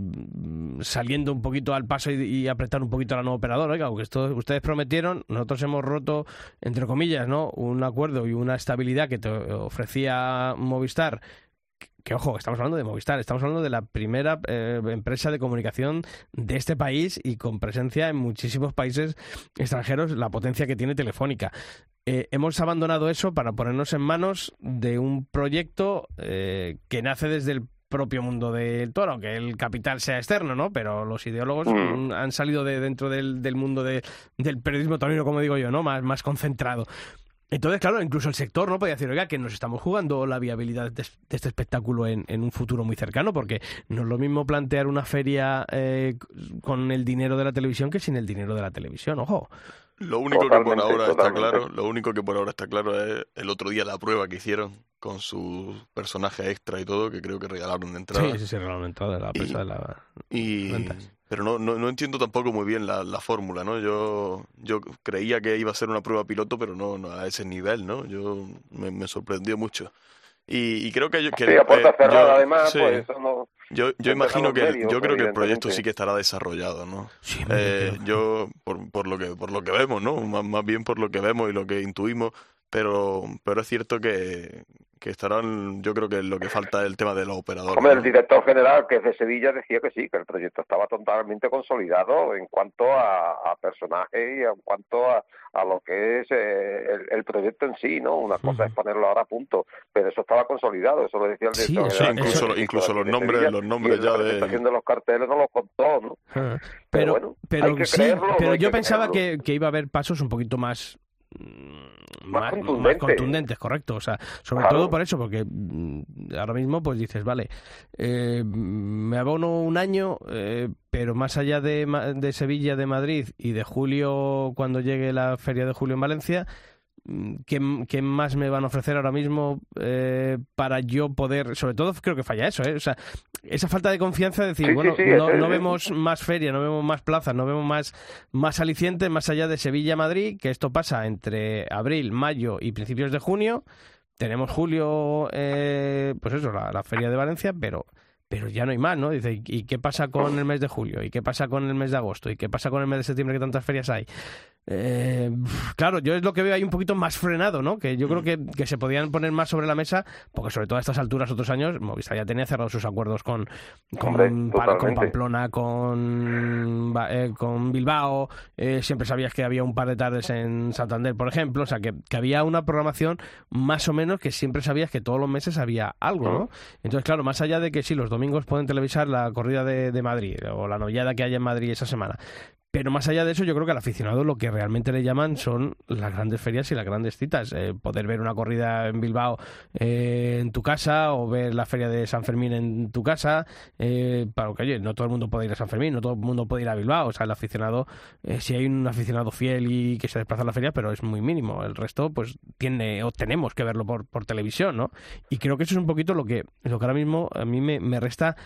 Speaker 1: saliendo un poquito al paso y, apretar un poquito a la nueva operadora. Oiga, aunque esto, ustedes prometieron, nosotros hemos roto entre comillas, ¿no? Un acuerdo y una estabilidad que te ofrecía Movistar que ojo, estamos hablando de Movistar, estamos hablando de la primera eh, empresa de comunicación de este país y con presencia en muchísimos países extranjeros, la potencia que tiene Telefónica. Eh, hemos abandonado eso para ponernos en manos de un proyecto eh, que nace desde el propio mundo del toro, aunque el capital sea externo, ¿no? Pero los ideólogos mm. han salido de dentro del, del mundo del periodismo torino, como digo yo, ¿no? Más, más concentrado. Entonces, claro, incluso el sector no podía decir, oiga, que nos estamos jugando la viabilidad de, este espectáculo en, en, un futuro muy cercano, porque no es lo mismo plantear una feria eh, con el dinero de la televisión que sin el dinero de la televisión, ojo.
Speaker 2: Lo único que por ahora está claro, lo único que por ahora está claro es el otro día la prueba que hicieron con su personaje extra y todo, que creo que regalaron de entrada.
Speaker 1: Sí, sí, sí, regalaron de entrada la prensa de la
Speaker 2: y, Pero no, no, no, entiendo tampoco muy bien la, la fórmula, ¿no? Yo, yo creía que iba a ser una prueba piloto, pero no, no a ese nivel, ¿no? Yo me, me sorprendió mucho. Y, y, creo que yo... Que,
Speaker 8: sí, a puerta eh, cerrada, además, pues eso no...
Speaker 2: Yo, yo imagino que yo creo que el proyecto sí que estará desarrollado, ¿no? eh, yo por, por lo que por lo que vemos, ¿no? Más, más bien por lo que vemos y lo que intuimos, pero pero es cierto que, que estarán, yo creo que lo que falta es el tema de los operadores.
Speaker 8: Hombre, el director general, que es de Sevilla, decía que sí, que el proyecto estaba totalmente consolidado en cuanto a, a personajes y en cuanto a, a lo que es eh, el, proyecto en sí, ¿no? Una cosa es ponerlo ahora a punto, pero eso estaba consolidado, eso lo decía el director
Speaker 2: general. incluso, incluso los nombres, los nombres ya de...
Speaker 8: de los carteles no los contó, ¿no?
Speaker 1: Ah, pero, bueno, pero, sí, pero yo pensaba que, que iba a haber pasos un poquito más
Speaker 8: más,
Speaker 1: contundentes, correcto. O sea, sobre todo por eso, porque mm, ahora mismo pues dices, vale, eh, me abono un año, eh, pero más allá de, de Sevilla, de Madrid y de julio, cuando llegue la feria de julio en Valencia, ¿Qué, más me van a ofrecer ahora mismo eh, para yo poder, sobre todo creo que falla eso, ¿eh? o sea, esa falta de confianza de decir, bueno, no, vemos más feria, no vemos más plazas, no vemos más, más aliciente más allá de Sevilla-Madrid, que esto pasa entre abril, mayo y principios de junio, tenemos julio, eh, pues eso, la, la feria de Valencia, pero pero ya no hay más, ¿no? Dice, ¿y qué pasa con el mes de julio? ¿Y qué pasa con el mes de agosto? ¿Y qué pasa con el mes de septiembre que tantas ferias hay? Eh, claro, yo es lo que veo ahí un poquito más frenado, ¿no? Que yo creo mm. que, se podían poner más sobre la mesa, porque sobre todo a estas alturas, otros años, Movistar ya tenía cerrados sus acuerdos con, con, Pamplona, con, eh, con Bilbao, eh, siempre sabías que había un par de tardes en Santander, por ejemplo, o sea, que, había una programación más o menos que siempre sabías que todos los meses había algo, ¿no? Entonces, claro, más allá de que sí, los domingos pueden televisar la corrida de, de Madrid o la novillada que haya en Madrid esa semana, pero más allá de eso, yo creo que al aficionado lo que realmente le llaman son las grandes ferias y las grandes citas. Eh, poder ver una corrida en Bilbao eh, en tu casa o ver la feria de San Fermín en tu casa. Eh, para que, oye, no todo el mundo puede ir a San Fermín, no todo el mundo puede ir a Bilbao. O sea, el aficionado, si hay un aficionado fiel y que se desplaza a la feria, pero es muy mínimo. El resto, pues, tiene o tenemos que verlo por, por televisión, ¿no? Y creo que eso es un poquito lo que, lo que ahora mismo a mí me, me resta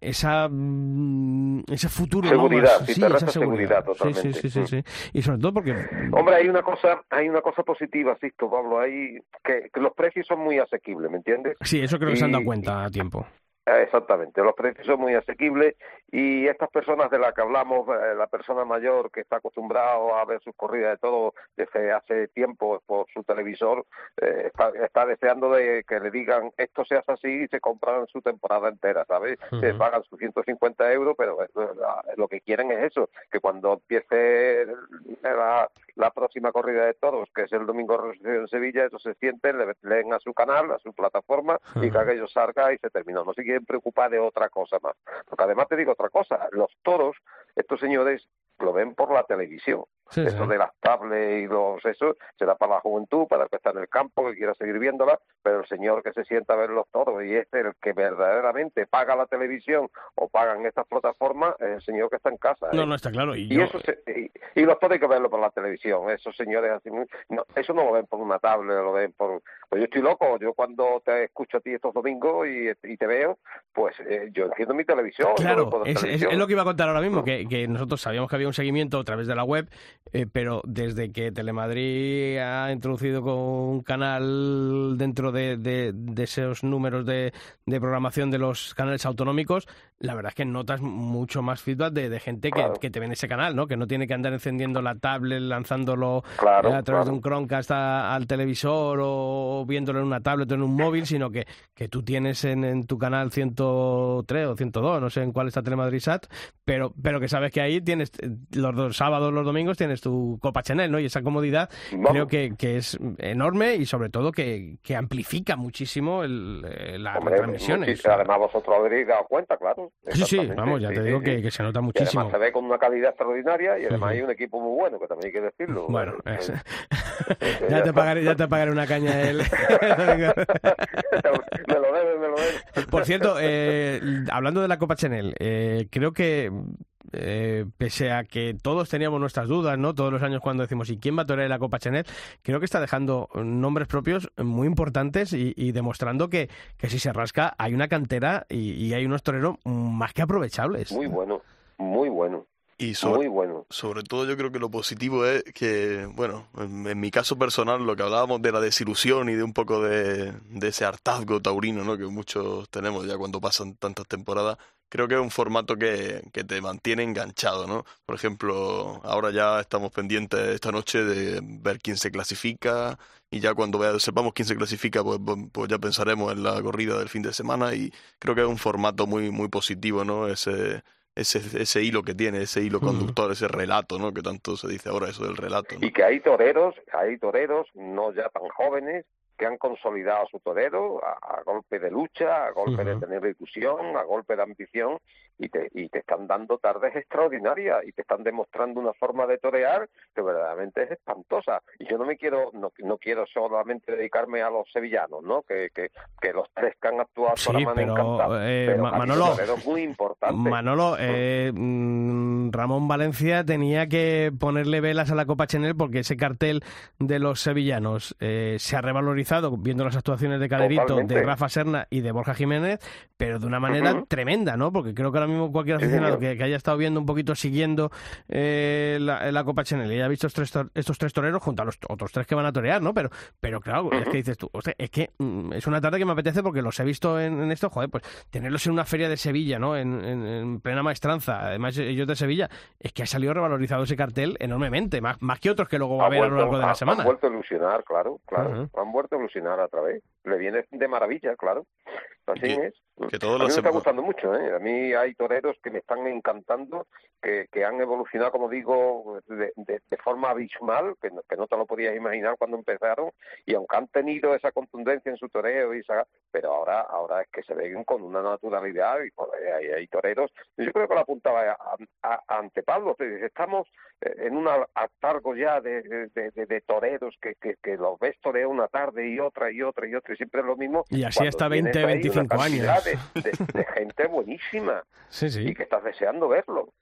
Speaker 1: esa mm, ese futuro
Speaker 8: seguridad sí, esa seguridad, totalmente
Speaker 1: sí, sí, sí, y sobre todo porque
Speaker 8: hombre hay una cosa hay una cosa positiva Sisto Pablo hay que, los precios son muy asequibles me entiendes
Speaker 1: sí eso creo que se han dado cuenta a tiempo.
Speaker 8: Eh, Exactamente, los precios son muy asequibles y estas personas de las que hablamos, eh, la persona mayor que está acostumbrado a ver sus corridas de todo desde hace tiempo por su televisor, eh, está, deseando de que le digan esto se hace así y se compran su temporada entera, ¿sabes? Se pagan sus 150 euros, pero lo que quieren es eso, que cuando empiece la, la próxima corrida de todos, que es el domingo en Sevilla, ellos se sienten, le leen a su canal, a su plataforma y que aquello salga y se termina. No se quieren preocupar de otra cosa más. Porque además te digo otra cosa, los toros, estos señores lo ven por la televisión eso de las tablets y los eso, será para la juventud, para el que está en el campo, que quiera seguir viéndola, pero el señor que se sienta a verlos todos y es el que verdaderamente paga la televisión o pagan estas plataformas, es el señor que está en casa.
Speaker 1: No,
Speaker 8: ¿eh?
Speaker 1: no está claro. Y,
Speaker 8: y eso y, los hay que verlo por la televisión, esos señores así, no, eso no lo ven por una tablet, lo ven por... Pues yo estoy loco, yo cuando te escucho a ti estos domingos y, te veo, pues eh, yo entiendo mi televisión.
Speaker 1: Claro, es, es, lo que iba a contar ahora mismo, que, que nosotros sabíamos que había un seguimiento a través de la web, eh, pero desde que Telemadrid ha introducido con un canal dentro de, de, esos números de, de, programación de los canales autonómicos, la verdad es que notas mucho más feedback de, gente que, que, te ve en ese canal, ¿no? Que no tiene que andar encendiendo la tablet, lanzándolo eh, a través de un Chromecast al televisor o viéndolo en una tablet o en un móvil, sino que, que tú tienes en, en tu canal 103 o 102, no sé en cuál está Telemadrid Sat, pero, pero que sabes que ahí tienes los dos sábados, los domingos tienes tu Copa Chanel, ¿no? Y esa comodidad creo que, que, es enorme y sobre todo que, que amplifica muchísimo el, eh, las transmisiones.
Speaker 8: además vosotros habréis dado cuenta, claro.
Speaker 1: Sí, sí, vamos, ya te digo Que, se nota muchísimo.
Speaker 8: además se ve con una calidad extraordinaria y además hay un equipo muy bueno, que también hay que decirlo.
Speaker 1: Bueno, ya, te pagaré, ya te pagaré una caña él.
Speaker 8: me lo debe, me lo debe.
Speaker 1: Por cierto, eh, hablando de la Copa Chanel, eh, creo que eh, pese a que todos teníamos nuestras dudas, ¿no? Todos los años cuando decimos, ¿y quién va a torear la Copa Chanel? Creo que está dejando nombres propios muy importantes y, demostrando que, que, si se rasca hay una cantera y, hay unos toreros más que aprovechables.
Speaker 8: Muy bueno, muy bueno.
Speaker 2: Y sobre,
Speaker 8: Muy bueno.
Speaker 2: sobre todo yo creo que lo positivo es que, bueno, en, mi caso personal, lo que hablábamos de la desilusión y de un poco de, de, ese hartazgo taurino, ¿no? Que muchos tenemos ya cuando pasan tantas temporadas, creo que es un formato que, que te mantiene enganchado, ¿no? Por ejemplo, ahora ya estamos pendientes esta noche de ver quién se clasifica y ya cuando vea, sepamos quién se clasifica, pues, pues, pues, ya pensaremos en la corrida del fin de semana y creo que es un formato muy, muy positivo, ¿no? Ese ese, ese hilo que tiene, ese hilo conductor, ese relato, ¿no? Que tanto se dice ahora eso del relato.
Speaker 8: Y que hay toreros, hay toreros no ya tan jóvenes que han consolidado su torero a, golpe de lucha, a golpe de tener ilusión, a golpe de ambición y te, y te están dando tardes extraordinarias y te están demostrando una forma de torear que verdaderamente es espantosa. Y yo no me quiero, no, no quiero solamente dedicarme a los sevillanos, ¿no? Que, que, que los tres que han actuado
Speaker 1: sí, pero, eh, Manolo,
Speaker 8: muy importante.
Speaker 1: Manolo, eh, mm, Ramón Valencia tenía que ponerle velas a la Copa Chanel porque ese cartel de los sevillanos eh, se ha revalorizado viendo las actuaciones de Caderito, de Rafa Serna y de Borja Jiménez, pero de una manera tremenda, ¿no? Porque creo que ahora mismo cualquier aficionado que, haya estado viendo un poquito, siguiendo eh, la, Copa Chanel y haya visto estos tres, estos tres toreros junto a los otros tres que van a torear, ¿no? Pero, pero claro, es que dices tú, es que mm, es una tarde que me apetece porque los he visto en, esto, joder, pues tenerlos en una feria de Sevilla, ¿no? En, plena maestranza, además ellos de Sevilla, es que ha salido revalorizado ese cartel enormemente, más, más que otros que luego va a haber a lo largo de la semana.
Speaker 8: Han vuelto a ilusionar, claro, claro. Han vuelto evolucionar a través. Le viene de maravilla, claro. Así es.
Speaker 2: Que
Speaker 8: a mí me está gustando mucho, ¿eh? A mí hay toreros que me están encantando, que, que han evolucionado, como digo, de, de, forma abismal, que no, que no te lo podías imaginar cuando empezaron, y aunque han tenido esa contundencia en su toreo, y esa, pero ahora ahora es que se ven con una naturalidad, y hay, hay, toreros. Yo creo que lo apuntaba ante Pablo, estamos eh, en un atargo ya de, de, toreros que, que, que, los ves torear una tarde y otra y otra y otra, y siempre es lo mismo.
Speaker 1: Y así hasta 20, 25 años
Speaker 8: de, gente buenísima y que estás deseando verlo.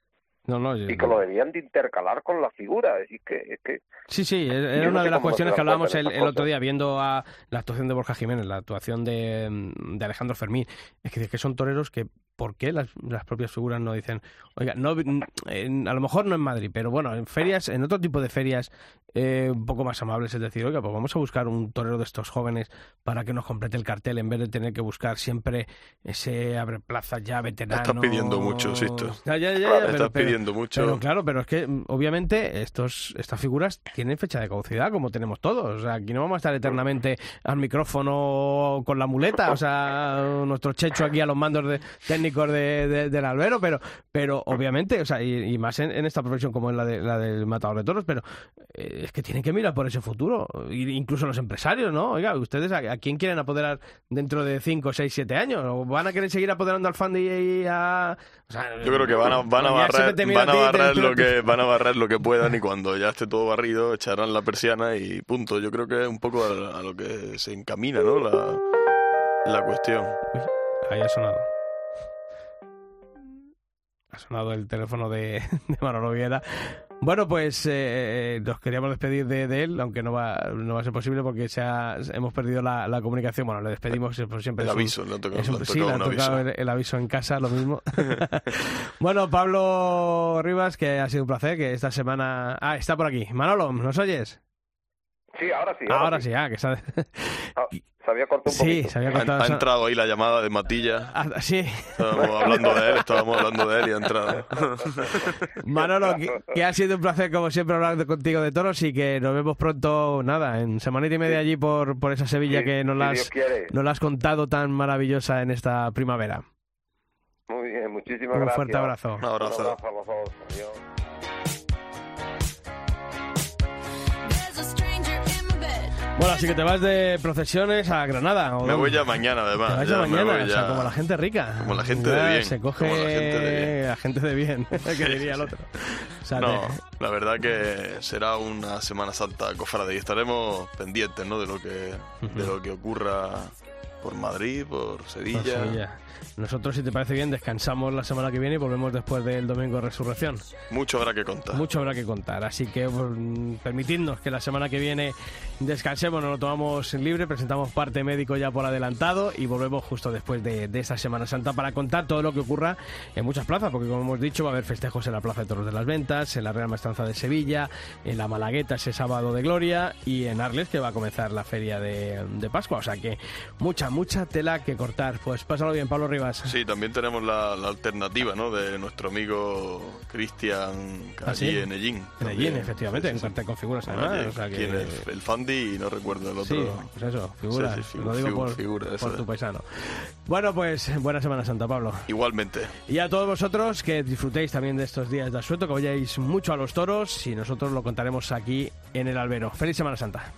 Speaker 1: No,
Speaker 8: y que lo debían de intercalar con la figura. Es que, que
Speaker 1: sí, sí, era una de las cuestiones que hablábamos el, otro día viendo a la actuación de Borja Jiménez, la actuación de, de Alejandro Fermín. Es que, que son toreros que ¿por qué las, las, propias figuras no dicen, oiga, no, a lo mejor no en Madrid, pero bueno, en ferias, en otro tipo de ferias eh, un poco más amables, es decir, oiga, pues vamos a buscar un torero de estos jóvenes para que nos complete el cartel en vez de tener que buscar siempre ese abre plaza ya veterano.
Speaker 2: Estás pidiendo mucho, Sisto.
Speaker 1: Ya, ya, ya,
Speaker 2: Estás pidiendo mucho.
Speaker 1: Pero claro, pero es que obviamente estos, estas figuras tienen fecha de caducidad, como tenemos todos. O sea, aquí no vamos a estar eternamente al micrófono con la muleta, o sea, nuestro checho aquí a los mandos de técnicos de, de- del albero, pero, pero obviamente, o sea, y, y más en, en esta profesión como es la, de, la del matador de toros, pero eh, es que tienen que mirar por ese futuro, incluso los empresarios, ¿no? Oiga, ¿ustedes a, a quién quieren apoderar dentro de 5, 6, 7 años? ¿O van a querer seguir apoderando al fan de y a...? o sea,
Speaker 2: Yo creo que van a, van a
Speaker 1: miro
Speaker 2: van a barrer lo que van a barrer lo que puedan y cuando ya esté todo barrido echarán la persiana y punto. Yo creo que es un poco a, a lo que se encamina, ¿no? La, la cuestión.
Speaker 1: Uy, ahí ha sonado. Ha sonado el teléfono de, de Manolo Viera. Bueno, pues eh, eh, nos queríamos despedir de, de él, aunque no va, no va a ser posible porque se ha- hemos perdido la, la comunicación. Bueno, le despedimos siempre.
Speaker 2: El
Speaker 1: un-
Speaker 2: aviso, le ha tocado,
Speaker 1: es un-
Speaker 2: le ha
Speaker 1: sí,
Speaker 2: tocado
Speaker 1: le ha
Speaker 2: un
Speaker 1: tocado
Speaker 2: aviso.
Speaker 1: el, el aviso en casa, lo mismo. bueno, Pablo Rivas, que ha sido un placer, que esta semana... Ah, está por aquí. Manolo, ¿nos oyes?
Speaker 8: Sí, ahora sí.
Speaker 1: Ahora sí, ah, que.
Speaker 8: Ah, se había cortado un
Speaker 1: Sí,
Speaker 8: poquito.
Speaker 1: se había
Speaker 2: Ha,
Speaker 1: cortado.
Speaker 2: ha entrado ahí la llamada de Matilla.
Speaker 1: Ah, sí,
Speaker 2: Estábamos hablando de él, estábamos hablando de él y ha entrado.
Speaker 1: Manolo, que, que ha sido un placer como siempre hablar de- contigo de toros y que nos vemos pronto, nada, en semanita y media allí por, por esa Sevilla
Speaker 8: Sí,
Speaker 1: que nos
Speaker 8: si
Speaker 1: la, has,
Speaker 8: quiere.
Speaker 1: nos la has contado tan maravillosa en esta primavera.
Speaker 8: Muy bien, muchísimas
Speaker 1: Un
Speaker 8: gracias.
Speaker 1: fuerte abrazo.
Speaker 2: Un abrazo.
Speaker 8: Un abrazo a los dos. Adiós.
Speaker 1: Bueno, así que te vas de procesiones a Granada. ¿o
Speaker 2: Me voy ya mañana, además.
Speaker 1: Te vas
Speaker 2: ya
Speaker 1: mañana,
Speaker 2: voy
Speaker 1: o sea, como la gente rica.
Speaker 2: Como la gente
Speaker 1: Ya
Speaker 2: de bien,
Speaker 1: Se coge
Speaker 2: como la gente de bien.
Speaker 1: la gente de bien, que diría el otro. O sea,
Speaker 2: No,
Speaker 1: te-
Speaker 2: la verdad que será una Semana Santa cofrade y estaremos pendientes, ¿no? De lo que de lo que ocurra por Madrid, por
Speaker 1: por
Speaker 2: Sevilla.
Speaker 1: Nosotros, si te parece bien, descansamos la semana que viene y volvemos después del domingo de resurrección.
Speaker 2: Mucho habrá que contar.
Speaker 1: Mucho habrá que contar, así que pues, permitidnos que la semana que viene descansemos, nos lo tomamos libre, presentamos parte médico ya por adelantado y volvemos justo después de, de esta Semana Santa para contar todo lo que ocurra en muchas plazas, porque como hemos dicho va a haber festejos en la Plaza de Toros de las Ventas, en la Real Maestranza de Sevilla, en la Malagueta ese sábado de Gloria y en Arles que va a comenzar la feria de, de Pascua, o sea que mucha, mucha tela que cortar. Pues pásalo bien, Pablo Rivas.
Speaker 2: Sí, también tenemos la, la alternativa, ¿no? De nuestro amigo Cristian
Speaker 1: ¿Ah,
Speaker 2: allí
Speaker 1: sí?
Speaker 2: en Ellín.
Speaker 1: En. Ellín, efectivamente,
Speaker 2: Sí, sí,
Speaker 1: en
Speaker 2: sí.
Speaker 1: cartel con figuras
Speaker 2: Bueno,
Speaker 1: además.
Speaker 2: allí,
Speaker 1: o sea que-
Speaker 2: ¿Quién es? El Fandi y no recuerdo el otro.
Speaker 1: Sí, pues eso, figura.
Speaker 2: Sí, sí,
Speaker 1: lo digo
Speaker 2: figu-
Speaker 1: por,
Speaker 2: figura,
Speaker 1: por
Speaker 2: es.
Speaker 1: tu paisano. Bueno, pues buena Semana Santa, Pablo.
Speaker 2: Igualmente.
Speaker 1: Y a todos vosotros que disfrutéis también de estos días de asueto, que vayáis mucho a los toros y nosotros lo contaremos aquí en el albero. ¡Feliz Semana Santa!